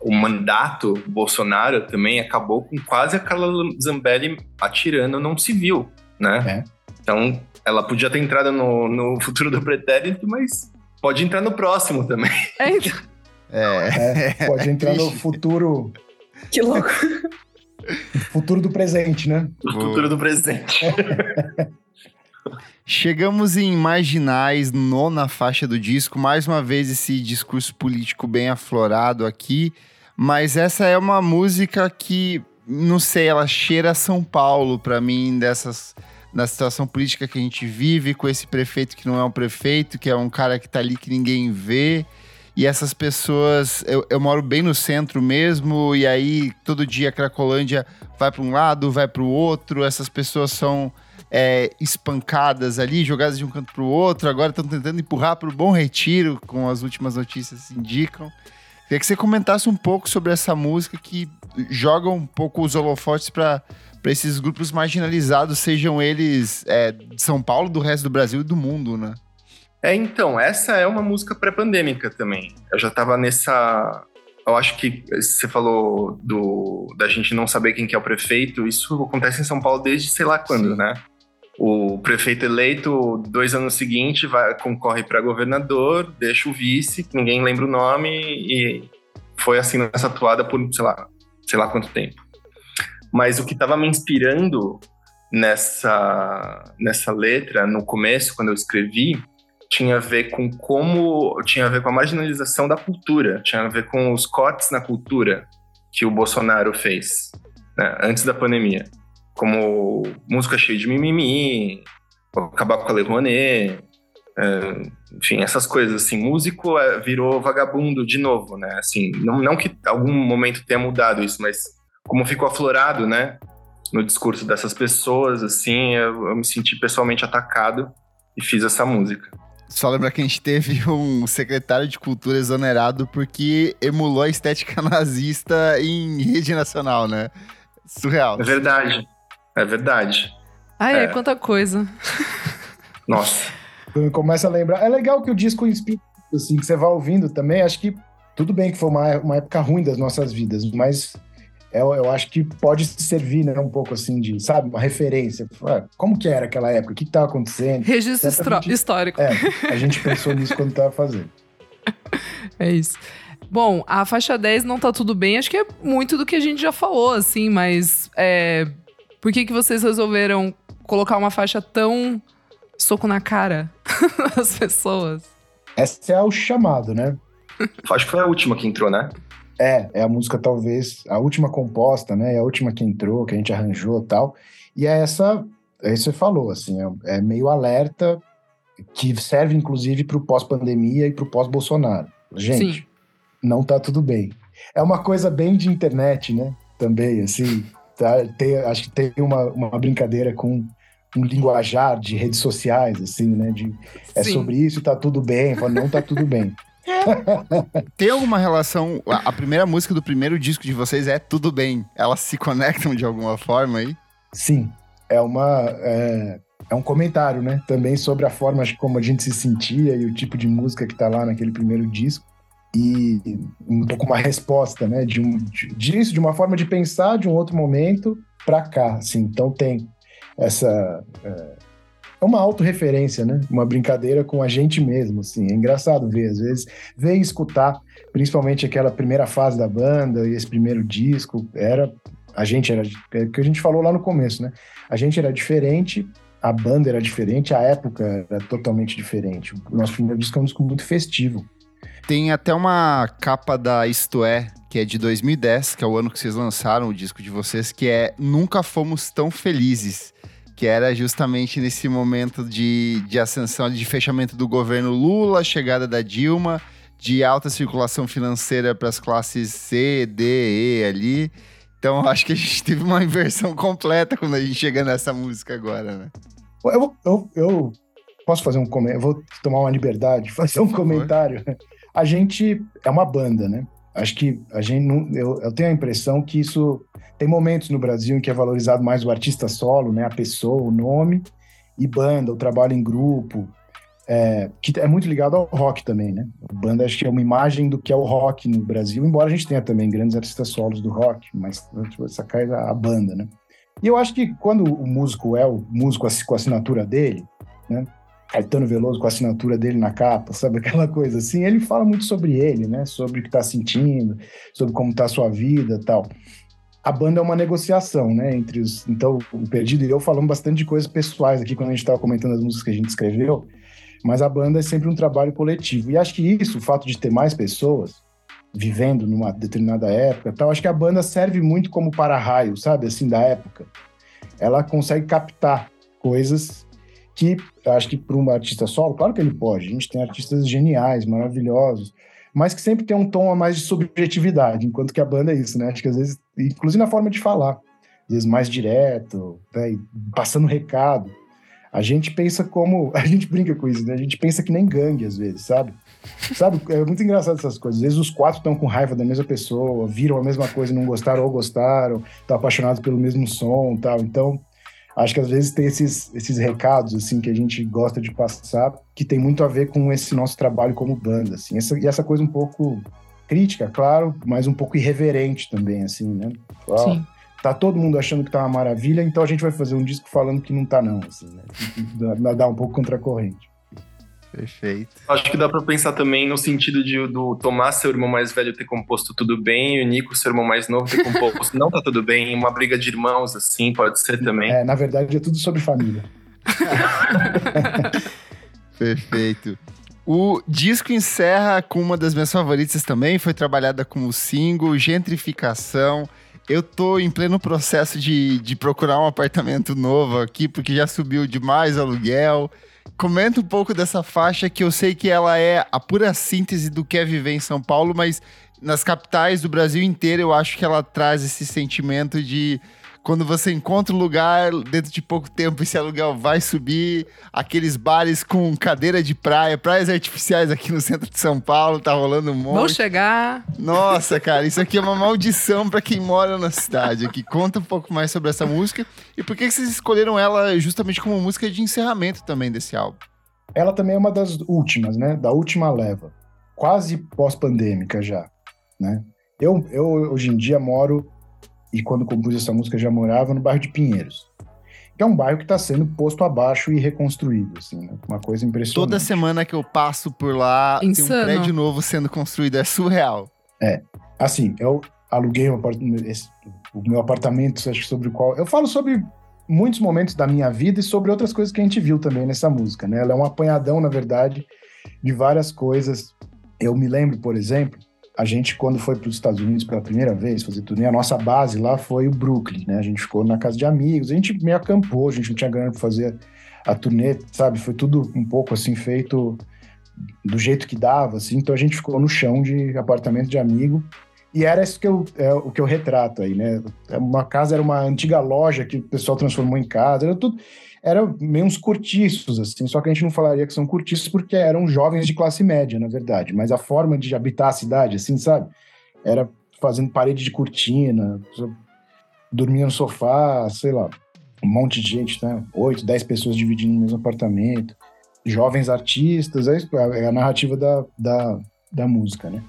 S1: o mandato Bolsonaro também acabou com quase a Carla Zambelli atirando num civil, né? É. Então, ela podia ter entrado no, no futuro do pretérito, mas pode entrar no próximo também.
S4: É,
S2: é. é pode entrar no futuro.
S4: Que louco.
S2: Futuro do presente, né?
S1: O futuro do presente.
S3: Chegamos em Marginais, nona faixa do disco. Mais uma vez, esse discurso político bem aflorado aqui. Mas essa é uma música que, não sei, ela cheira São Paulo para mim, dessas. Na situação política que a gente vive, com esse prefeito que não é um prefeito, que é um cara que tá ali que ninguém vê. E essas pessoas, eu, eu moro bem no centro mesmo, e aí todo dia a Cracolândia vai para um lado, vai para o outro, essas pessoas são é, espancadas ali, jogadas de um canto para o outro, agora estão tentando empurrar para o Bom Retiro, como as últimas notícias indicam. Queria que você comentasse um pouco sobre essa música que joga um pouco os holofotes para esses grupos marginalizados, sejam eles é, de São Paulo, do resto do Brasil e do mundo, né?
S1: É, então, essa é uma música pré-pandêmica também. Eu já tava nessa. Eu acho que você falou do da gente não saber quem que é o prefeito. Isso acontece em São Paulo desde sei lá quando, Sim. né? O prefeito eleito, dois anos seguintes, vai, concorre para governador, deixa o vice, ninguém lembra o nome, e foi assim nessa atuada por, sei lá, sei lá quanto tempo. Mas o que estava me inspirando nessa, nessa letra, no começo, quando eu escrevi, tinha a ver com como. tinha a ver com a marginalização da cultura, tinha a ver com os cortes na cultura que o Bolsonaro fez né, antes da pandemia. Como música cheia de mimimi, acabar com a Lei Rouanet, é, enfim, essas coisas assim. Músico é, virou vagabundo de novo, né? Assim, não, não que algum momento tenha mudado isso, mas como ficou aflorado, né? No discurso dessas pessoas, assim, eu, eu me senti pessoalmente atacado e fiz essa música.
S3: Só lembrar que a gente teve um secretário de cultura exonerado porque emulou a estética nazista em rede nacional, né? Surreal.
S1: É verdade. É verdade.
S4: Ai, é, é quanta coisa.
S1: Nossa.
S2: Começa a lembrar. É legal que o disco inspira, assim, que você vai ouvindo também. Acho que tudo bem que foi uma, uma época ruim das nossas vidas, mas eu, eu acho que pode servir, né, um pouco assim de, sabe, uma referência. Como que era aquela época? O que estava acontecendo?
S4: Registro histórico.
S2: É, a gente pensou nisso quando estava fazendo.
S4: É isso. Bom, a faixa 10 não tá tudo bem, acho que é muito do que a gente já falou, assim, mas é, por que, que vocês resolveram colocar uma faixa tão soco na cara das pessoas?
S2: Essa é o chamado, né?
S1: Acho que foi a última que entrou, né?
S2: É, é a música talvez a última composta, né? É a última que entrou, que a gente arranjou tal. E é essa, é isso que você falou, assim, é, é meio alerta que serve inclusive para o pós-pandemia e para o pós-Bolsonaro. Gente, Sim. não tá tudo bem. É uma coisa bem de internet, né? Também, assim, tá, tem, acho que tem uma, uma brincadeira com um linguajar de redes sociais, assim, né? De, é Sim. sobre isso, tá tudo bem, não tá tudo bem.
S3: Tem alguma relação? A primeira música do primeiro disco de vocês é Tudo Bem. Elas se conectam de alguma forma aí?
S2: Sim. É uma. É, é um comentário, né? Também sobre a forma como a gente se sentia e o tipo de música que tá lá naquele primeiro disco. E um pouco uma resposta, né? De um, de, disso, de uma forma de pensar de um outro momento para cá. Assim. Então tem essa. É, é uma autorreferência, né? Uma brincadeira com a gente mesmo, assim. É engraçado ver, às vezes, ver e escutar, principalmente aquela primeira fase da banda e esse primeiro disco, era... A gente era... É o que a gente falou lá no começo, né? A gente era diferente, a banda era diferente, a época era totalmente diferente. O nosso primeiro disco é um disco muito festivo.
S3: Tem até uma capa da Isto É, que é de 2010, que é o ano que vocês lançaram o disco de vocês, que é Nunca Fomos Tão Felizes que era justamente nesse momento de, de ascensão, de fechamento do governo Lula, chegada da Dilma, de alta circulação financeira para as classes C, D, E ali. Então acho que a gente teve uma inversão completa quando a gente chega nessa música agora, né?
S2: Eu, eu, eu posso fazer um comentário, vou tomar uma liberdade, fazer um comentário. A gente é uma banda, né? Acho que a gente não, eu, eu tenho a impressão que isso tem momentos no Brasil em que é valorizado mais o artista solo, né, a pessoa, o nome, e banda, o trabalho em grupo, é, que é muito ligado ao rock também, né? A banda acho que é uma imagem do que é o rock no Brasil, embora a gente tenha também grandes artistas solos do rock, mas essa cai a, a banda, né? E eu acho que quando o músico é o músico com a assinatura dele, né? Caetano Veloso com a assinatura dele na capa, sabe aquela coisa assim, ele fala muito sobre ele, né? Sobre o que está sentindo, sobre como está a sua vida, tal a banda é uma negociação, né? Entre os. Então, o Perdido e eu falamos bastante de coisas pessoais aqui quando a gente estava comentando as músicas que a gente escreveu, mas a banda é sempre um trabalho coletivo. E acho que isso, o fato de ter mais pessoas vivendo numa determinada época, tal, acho que a banda serve muito como para-raio, sabe? Assim, da época. Ela consegue captar coisas que acho que para um artista solo, claro que ele pode. A gente tem artistas geniais, maravilhosos mas que sempre tem um tom a mais de subjetividade, enquanto que a banda é isso, né? Acho que às vezes, inclusive na forma de falar, às vezes mais direto, né? passando recado. A gente pensa como. A gente brinca com isso, né? A gente pensa que nem gangue às vezes, sabe? Sabe? É muito engraçado essas coisas. Às vezes os quatro estão com raiva da mesma pessoa, viram a mesma coisa e não gostaram ou gostaram, estão apaixonados pelo mesmo som tal. Então, acho que às vezes tem esses, esses recados, assim, que a gente gosta de passar, que tem muito a ver com esse nosso trabalho como banda, assim. Essa, e essa coisa um pouco crítica, claro, mas um pouco irreverente também, assim, né? Sim tá todo mundo achando que tá uma maravilha, então a gente vai fazer um disco falando que não tá não, assim, né? Dá um pouco contra a corrente.
S3: Perfeito.
S1: Acho que dá para pensar também no sentido de do Tomás, seu irmão mais velho, ter composto tudo bem, e o Nico, seu irmão mais novo, ter composto não tá tudo bem, uma briga de irmãos, assim, pode ser também.
S2: É, na verdade é tudo sobre família.
S3: Perfeito. O disco encerra com uma das minhas favoritas também, foi trabalhada como single, Gentrificação. Eu tô em pleno processo de, de procurar um apartamento novo aqui, porque já subiu demais o aluguel. Comenta um pouco dessa faixa, que eu sei que ela é a pura síntese do que é viver em São Paulo, mas nas capitais do Brasil inteiro eu acho que ela traz esse sentimento de quando você encontra um lugar, dentro de pouco tempo esse aluguel vai subir, aqueles bares com cadeira de praia, praias artificiais aqui no centro de São Paulo, tá rolando um monte.
S4: Vou chegar.
S3: Nossa, cara, isso aqui é uma maldição para quem mora na cidade aqui. Conta um pouco mais sobre essa música e por que vocês escolheram ela justamente como música de encerramento também desse álbum?
S2: Ela também é uma das últimas, né? Da última leva. Quase pós-pandêmica já, né? Eu, eu, hoje em dia, moro e quando compus essa música já morava no bairro de Pinheiros. Que é um bairro que está sendo posto abaixo e reconstruído, assim, né? uma coisa impressionante.
S3: Toda semana que eu passo por lá, Insano. tem um prédio novo sendo construído, é surreal.
S2: É, assim, eu aluguei um esse, o meu apartamento, acho que sobre o qual... Eu falo sobre muitos momentos da minha vida e sobre outras coisas que a gente viu também nessa música, né? Ela é um apanhadão, na verdade, de várias coisas. Eu me lembro, por exemplo, a gente, quando foi para os Estados Unidos pela primeira vez fazer turnê, a nossa base lá foi o Brooklyn, né? A gente ficou na casa de amigos, a gente meio acampou, a gente não tinha grana para fazer a turnê, sabe? Foi tudo um pouco assim feito do jeito que dava, assim. Então a gente ficou no chão de apartamento de amigo. E era isso que eu, é, o que eu retrato aí, né? Uma casa era uma antiga loja que o pessoal transformou em casa, era tudo eram meio uns cortiços, assim, só que a gente não falaria que são cortiços porque eram jovens de classe média, na verdade, mas a forma de habitar a cidade, assim, sabe? Era fazendo parede de cortina, dormia no sofá, sei lá, um monte de gente, né? Oito, dez pessoas dividindo no mesmo apartamento, jovens artistas, é, é a narrativa da, da, da música, né?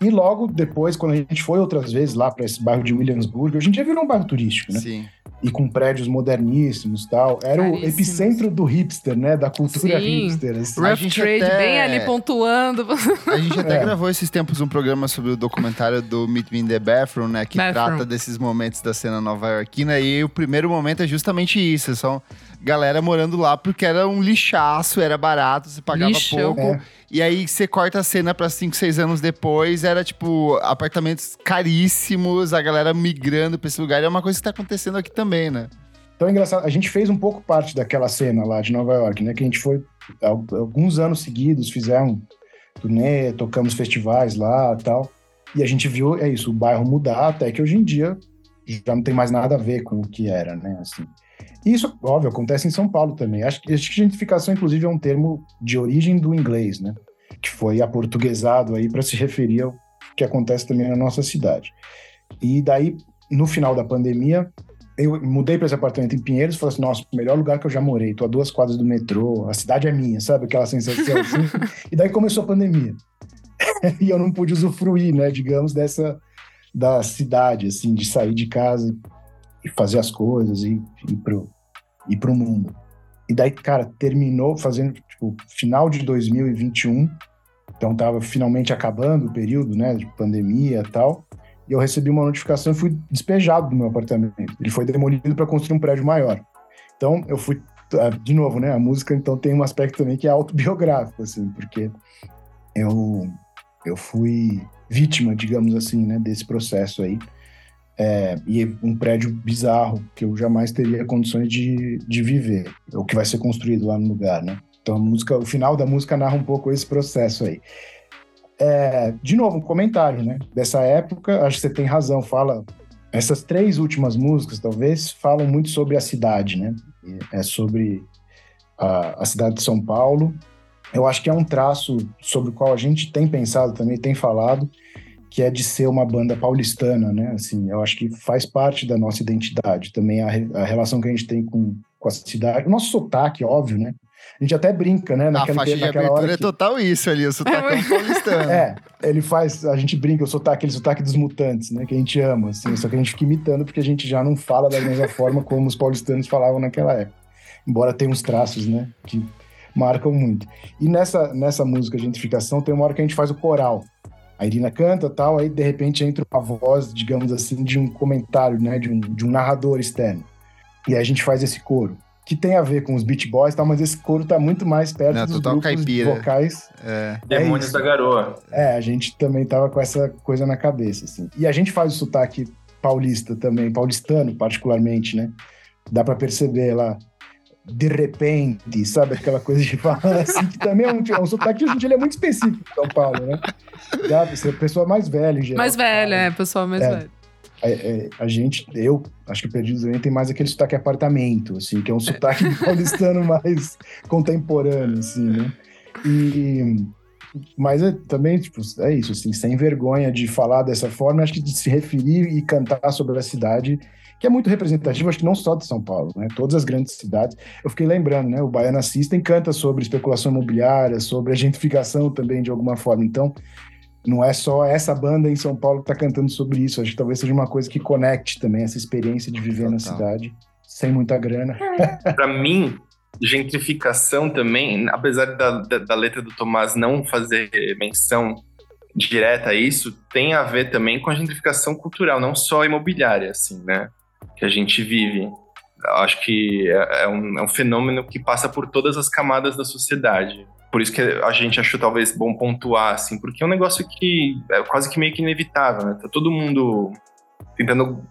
S2: E logo depois, quando a gente foi outras vezes lá para esse bairro de Williamsburg, hoje em dia virou um bairro turístico, né?
S3: Sim
S2: e com prédios moderníssimos tal. Era Caríssimos. o epicentro do hipster, né? Da cultura Sim. hipster.
S4: Assim. Rough Trade até... bem ali pontuando.
S3: A gente até é. gravou esses tempos um programa sobre o documentário do Meet Me in the Bathroom, né? Que Bathroom. trata desses momentos da cena nova-iorquina. E o primeiro momento é justamente isso. São galera morando lá porque era um lixaço, era barato, você pagava Lixo. pouco. É. E aí você corta a cena para 5, 6 anos depois, era tipo apartamentos caríssimos, a galera migrando pra esse lugar. É uma coisa que tá acontecendo aqui também, né?
S2: Então é engraçado, a gente fez um pouco parte daquela cena lá de Nova York, né? Que a gente foi alguns anos seguidos, fizemos turnê, tocamos festivais lá tal. E a gente viu, é isso, o bairro mudar até que hoje em dia já não tem mais nada a ver com o que era, né? Assim. E isso, óbvio, acontece em São Paulo também. Acho, que gentrificação, inclusive, é um termo de origem do inglês, né? Que foi aportuguesado aí para se referir ao que acontece também na nossa cidade. E daí, no final da pandemia, eu mudei para esse apartamento em Pinheiros e falei assim: nossa, melhor lugar que eu já morei, tô a duas quadras do metrô, a cidade é minha, sabe? Aquela sensação assim. e daí começou a pandemia. e eu não pude usufruir, né, digamos, dessa da cidade, assim, de sair de casa e fazer as coisas e ir pro, ir pro mundo. E daí, cara, terminou fazendo, tipo, final de 2021, então tava finalmente acabando o período, né, de pandemia e tal, e eu recebi uma notificação e fui despejado do meu apartamento. Ele foi demolido para construir um prédio maior. Então, eu fui, ah, de novo, né, a música então tem um aspecto também que é autobiográfico, assim, porque eu, eu fui vítima, digamos assim, né, desse processo aí. É, e um prédio bizarro que eu jamais teria condições de, de viver, o que vai ser construído lá no lugar, né? Então a música, o final da música narra um pouco esse processo aí. É, de novo, um comentário, né? Dessa época, acho que você tem razão, fala. Essas três últimas músicas, talvez, falam muito sobre a cidade, né? É sobre a, a cidade de São Paulo. Eu acho que é um traço sobre o qual a gente tem pensado também, tem falado, que é de ser uma banda paulistana, né? Assim, eu acho que faz parte da nossa identidade também a, a relação que a gente tem com, com a cidade, o nosso sotaque, óbvio, né? A gente até brinca, né?
S3: Naquela, a faixa de abertura é total isso ali, o sotaque é paulistano.
S2: É, ele faz, a gente brinca, o sotaque, aquele sotaque dos mutantes, né? Que a gente ama, assim, só que a gente fica imitando porque a gente já não fala da mesma forma como os paulistanos falavam naquela época. Embora tenha uns traços, né? Que marcam muito. E nessa, nessa música Gentrificação tem uma hora que a gente faz o coral. A Irina canta tal, aí de repente entra uma voz, digamos assim, de um comentário, né? De um, de um narrador externo. E aí a gente faz esse coro que tem a ver com os Beach Boys e tal, mas esse coro tá muito mais perto Não, dos grupos caipira. vocais.
S1: É. é Demônios da Garoa.
S2: É, a gente também tava com essa coisa na cabeça, assim. E a gente faz o sotaque paulista também, paulistano particularmente, né? Dá para perceber lá, de repente, sabe? Aquela coisa de falar assim, que também é um, é um sotaque que hoje em dia é muito específico de São Paulo, né? Dá pra ser pessoa mais velha, em geral.
S4: Mais velha, é, pessoa mais é. velha.
S2: É, é, a gente, eu acho que o Perdidos também tem mais aquele sotaque apartamento, assim, que é um sotaque paulistano mais contemporâneo, assim, né? E, mas é, também, tipo, é isso, assim, sem vergonha de falar dessa forma, acho que de se referir e cantar sobre a cidade, que é muito representativo, acho que não só de São Paulo, né? Todas as grandes cidades. Eu fiquei lembrando, né? O Baiana System canta sobre especulação imobiliária, sobre a gentrificação também, de alguma forma. Então, não é só essa banda em São Paulo que está cantando sobre isso. Acho que talvez seja uma coisa que conecte também essa experiência de viver Total. na cidade sem muita grana.
S1: Para mim, gentrificação também, apesar da, da, da, letra do Tomás não fazer menção direta a isso, tem a ver também com a gentrificação cultural, não só imobiliária, assim, né? Que a gente vive. Acho que é, é um, é um fenômeno que passa por todas as camadas da sociedade por isso que a gente achou talvez bom pontuar, assim, porque é um negócio que é quase que meio que inevitável, né? Tá todo mundo tentando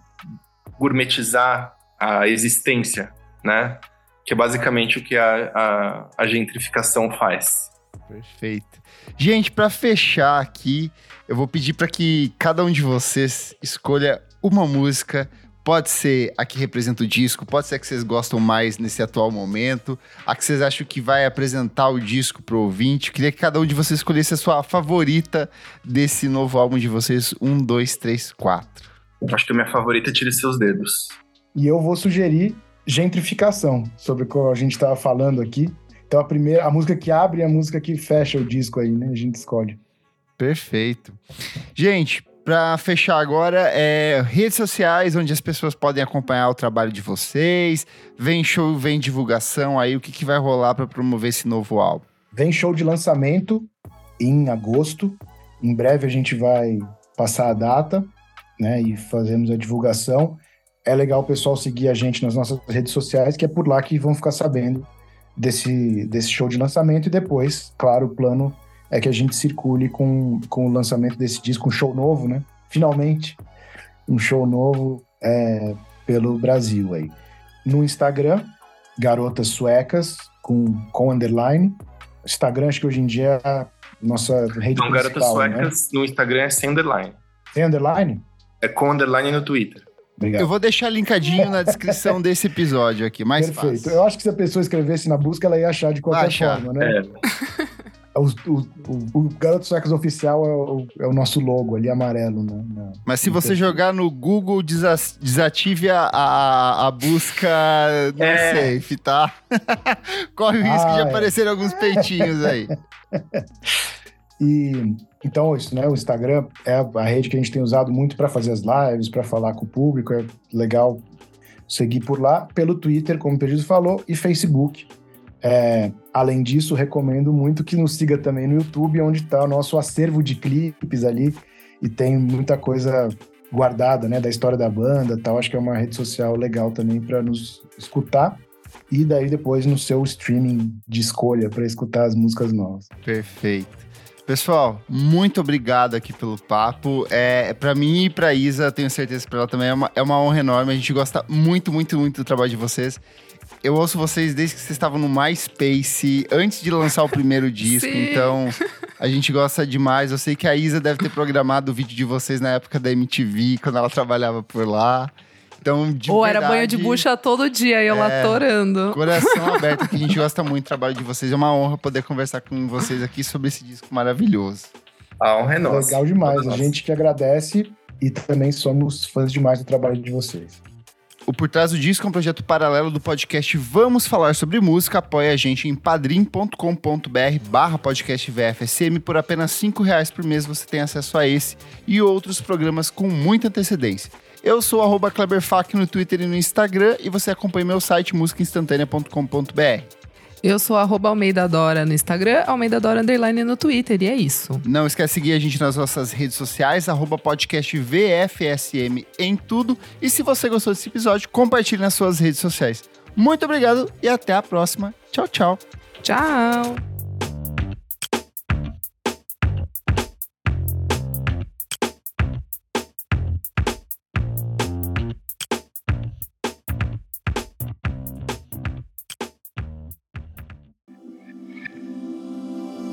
S1: gourmetizar a existência, né? Que é basicamente o que a, a, a gentrificação faz.
S3: Perfeito. Gente, para fechar aqui, eu vou pedir para que cada um de vocês escolha uma música Pode ser a que representa o disco, pode ser a que vocês gostam mais nesse atual momento, a que vocês acham que vai apresentar o disco pro ouvinte. Eu queria que cada um de vocês escolhesse a sua favorita desse novo álbum de vocês. Um, dois, três, quatro.
S1: Acho que a minha favorita é Tire Seus Dedos.
S2: E eu vou sugerir Gentrificação, sobre o que a gente estava falando aqui. Então a primeira, a música que abre e a música que fecha o disco aí, né? A gente escolhe.
S3: Perfeito. Gente, para fechar agora, é redes sociais onde as pessoas podem acompanhar o trabalho de vocês. Vem show, vem divulgação aí. O que, que vai rolar para promover esse novo álbum?
S2: Vem show de lançamento em agosto. Em breve a gente vai passar a data, né? E fazemos a divulgação. É legal o pessoal seguir a gente nas nossas redes sociais, que é por lá que vão ficar sabendo desse, desse show de lançamento. E depois, claro, o plano é que a gente circule com, com o lançamento desse disco, um show novo, né? Finalmente, um show novo é, pelo Brasil aí. No Instagram, Garotas Suecas, com, com underline. Instagram, acho que hoje em dia é a nossa rede Não,
S1: Garotas Suecas né? no Instagram é sem underline.
S2: Sem underline?
S1: É com underline no Twitter.
S3: Obrigado. Eu vou deixar linkadinho na descrição desse episódio aqui, mais Perfeito. Fácil.
S2: Eu acho que se a pessoa escrevesse na busca, ela ia achar de qualquer forma, né? É. O, o, o, o Garoto Suecas oficial é o, é o, nosso logo ali, amarelo. Né,
S3: na, Mas se você jogar no Google, desative a, a, a busca no é. safe, tá? Corre o risco ah, de é. aparecer alguns peitinhos aí.
S2: e então, isso, né? O Instagram é a rede que a gente tem usado muito para fazer as lives, para falar com o público. É legal seguir por lá. Pelo Twitter, como o Perdido falou, e Facebook é, além disso, recomendo muito que nos siga também no YouTube, onde está o nosso acervo de clipes ali e tem muita coisa guardada, né, da história da banda, tal. Acho que é uma rede social legal também para nos escutar e daí depois no seu streaming de escolha para escutar as músicas novas.
S3: Perfeito. Pessoal, muito obrigado aqui pelo papo. É, para mim e pra Isa, tenho certeza que pra ela também é uma, é uma honra enorme. A gente gosta muito, muito, muito do trabalho de vocês eu ouço vocês desde que vocês estavam no MySpace, antes de lançar o primeiro disco. Sim. Então, a gente gosta demais. Eu sei que a Isa deve ter programado o vídeo de vocês na época da MTV, quando ela trabalhava por lá. Então, de
S4: Ou era
S3: verdade,
S4: banho de bucha todo dia e eu lá
S3: É.
S4: torando.
S3: Coração aberto, que a gente gosta muito do trabalho de vocês. É uma honra poder conversar com vocês aqui sobre esse disco maravilhoso.
S1: A honra é nossa.
S2: Legal demais. A
S1: nossa.
S2: gente que agradece e também somos fãs demais do trabalho de vocês.
S3: O Por Trás do Disco é um projeto paralelo do podcast Vamos Falar Sobre Música. Apoie a gente em padrim.com.br barra podcast VFSM. Por apenas cinco reais por mês você tem acesso a esse e outros programas com muita antecedência. Eu sou arroba no Twitter e no Instagram e você acompanha meu site musicainstantanea.com.br.
S4: Eu sou arroba Almeida Dora no Instagram, Almeida Dora Underline no Twitter, e é isso.
S3: Não esquece de seguir a gente nas nossas redes sociais, arroba podcast VFSM em tudo. E se você gostou desse episódio, compartilhe nas suas redes sociais. Muito obrigado e até a próxima. Tchau, tchau.
S4: Tchau!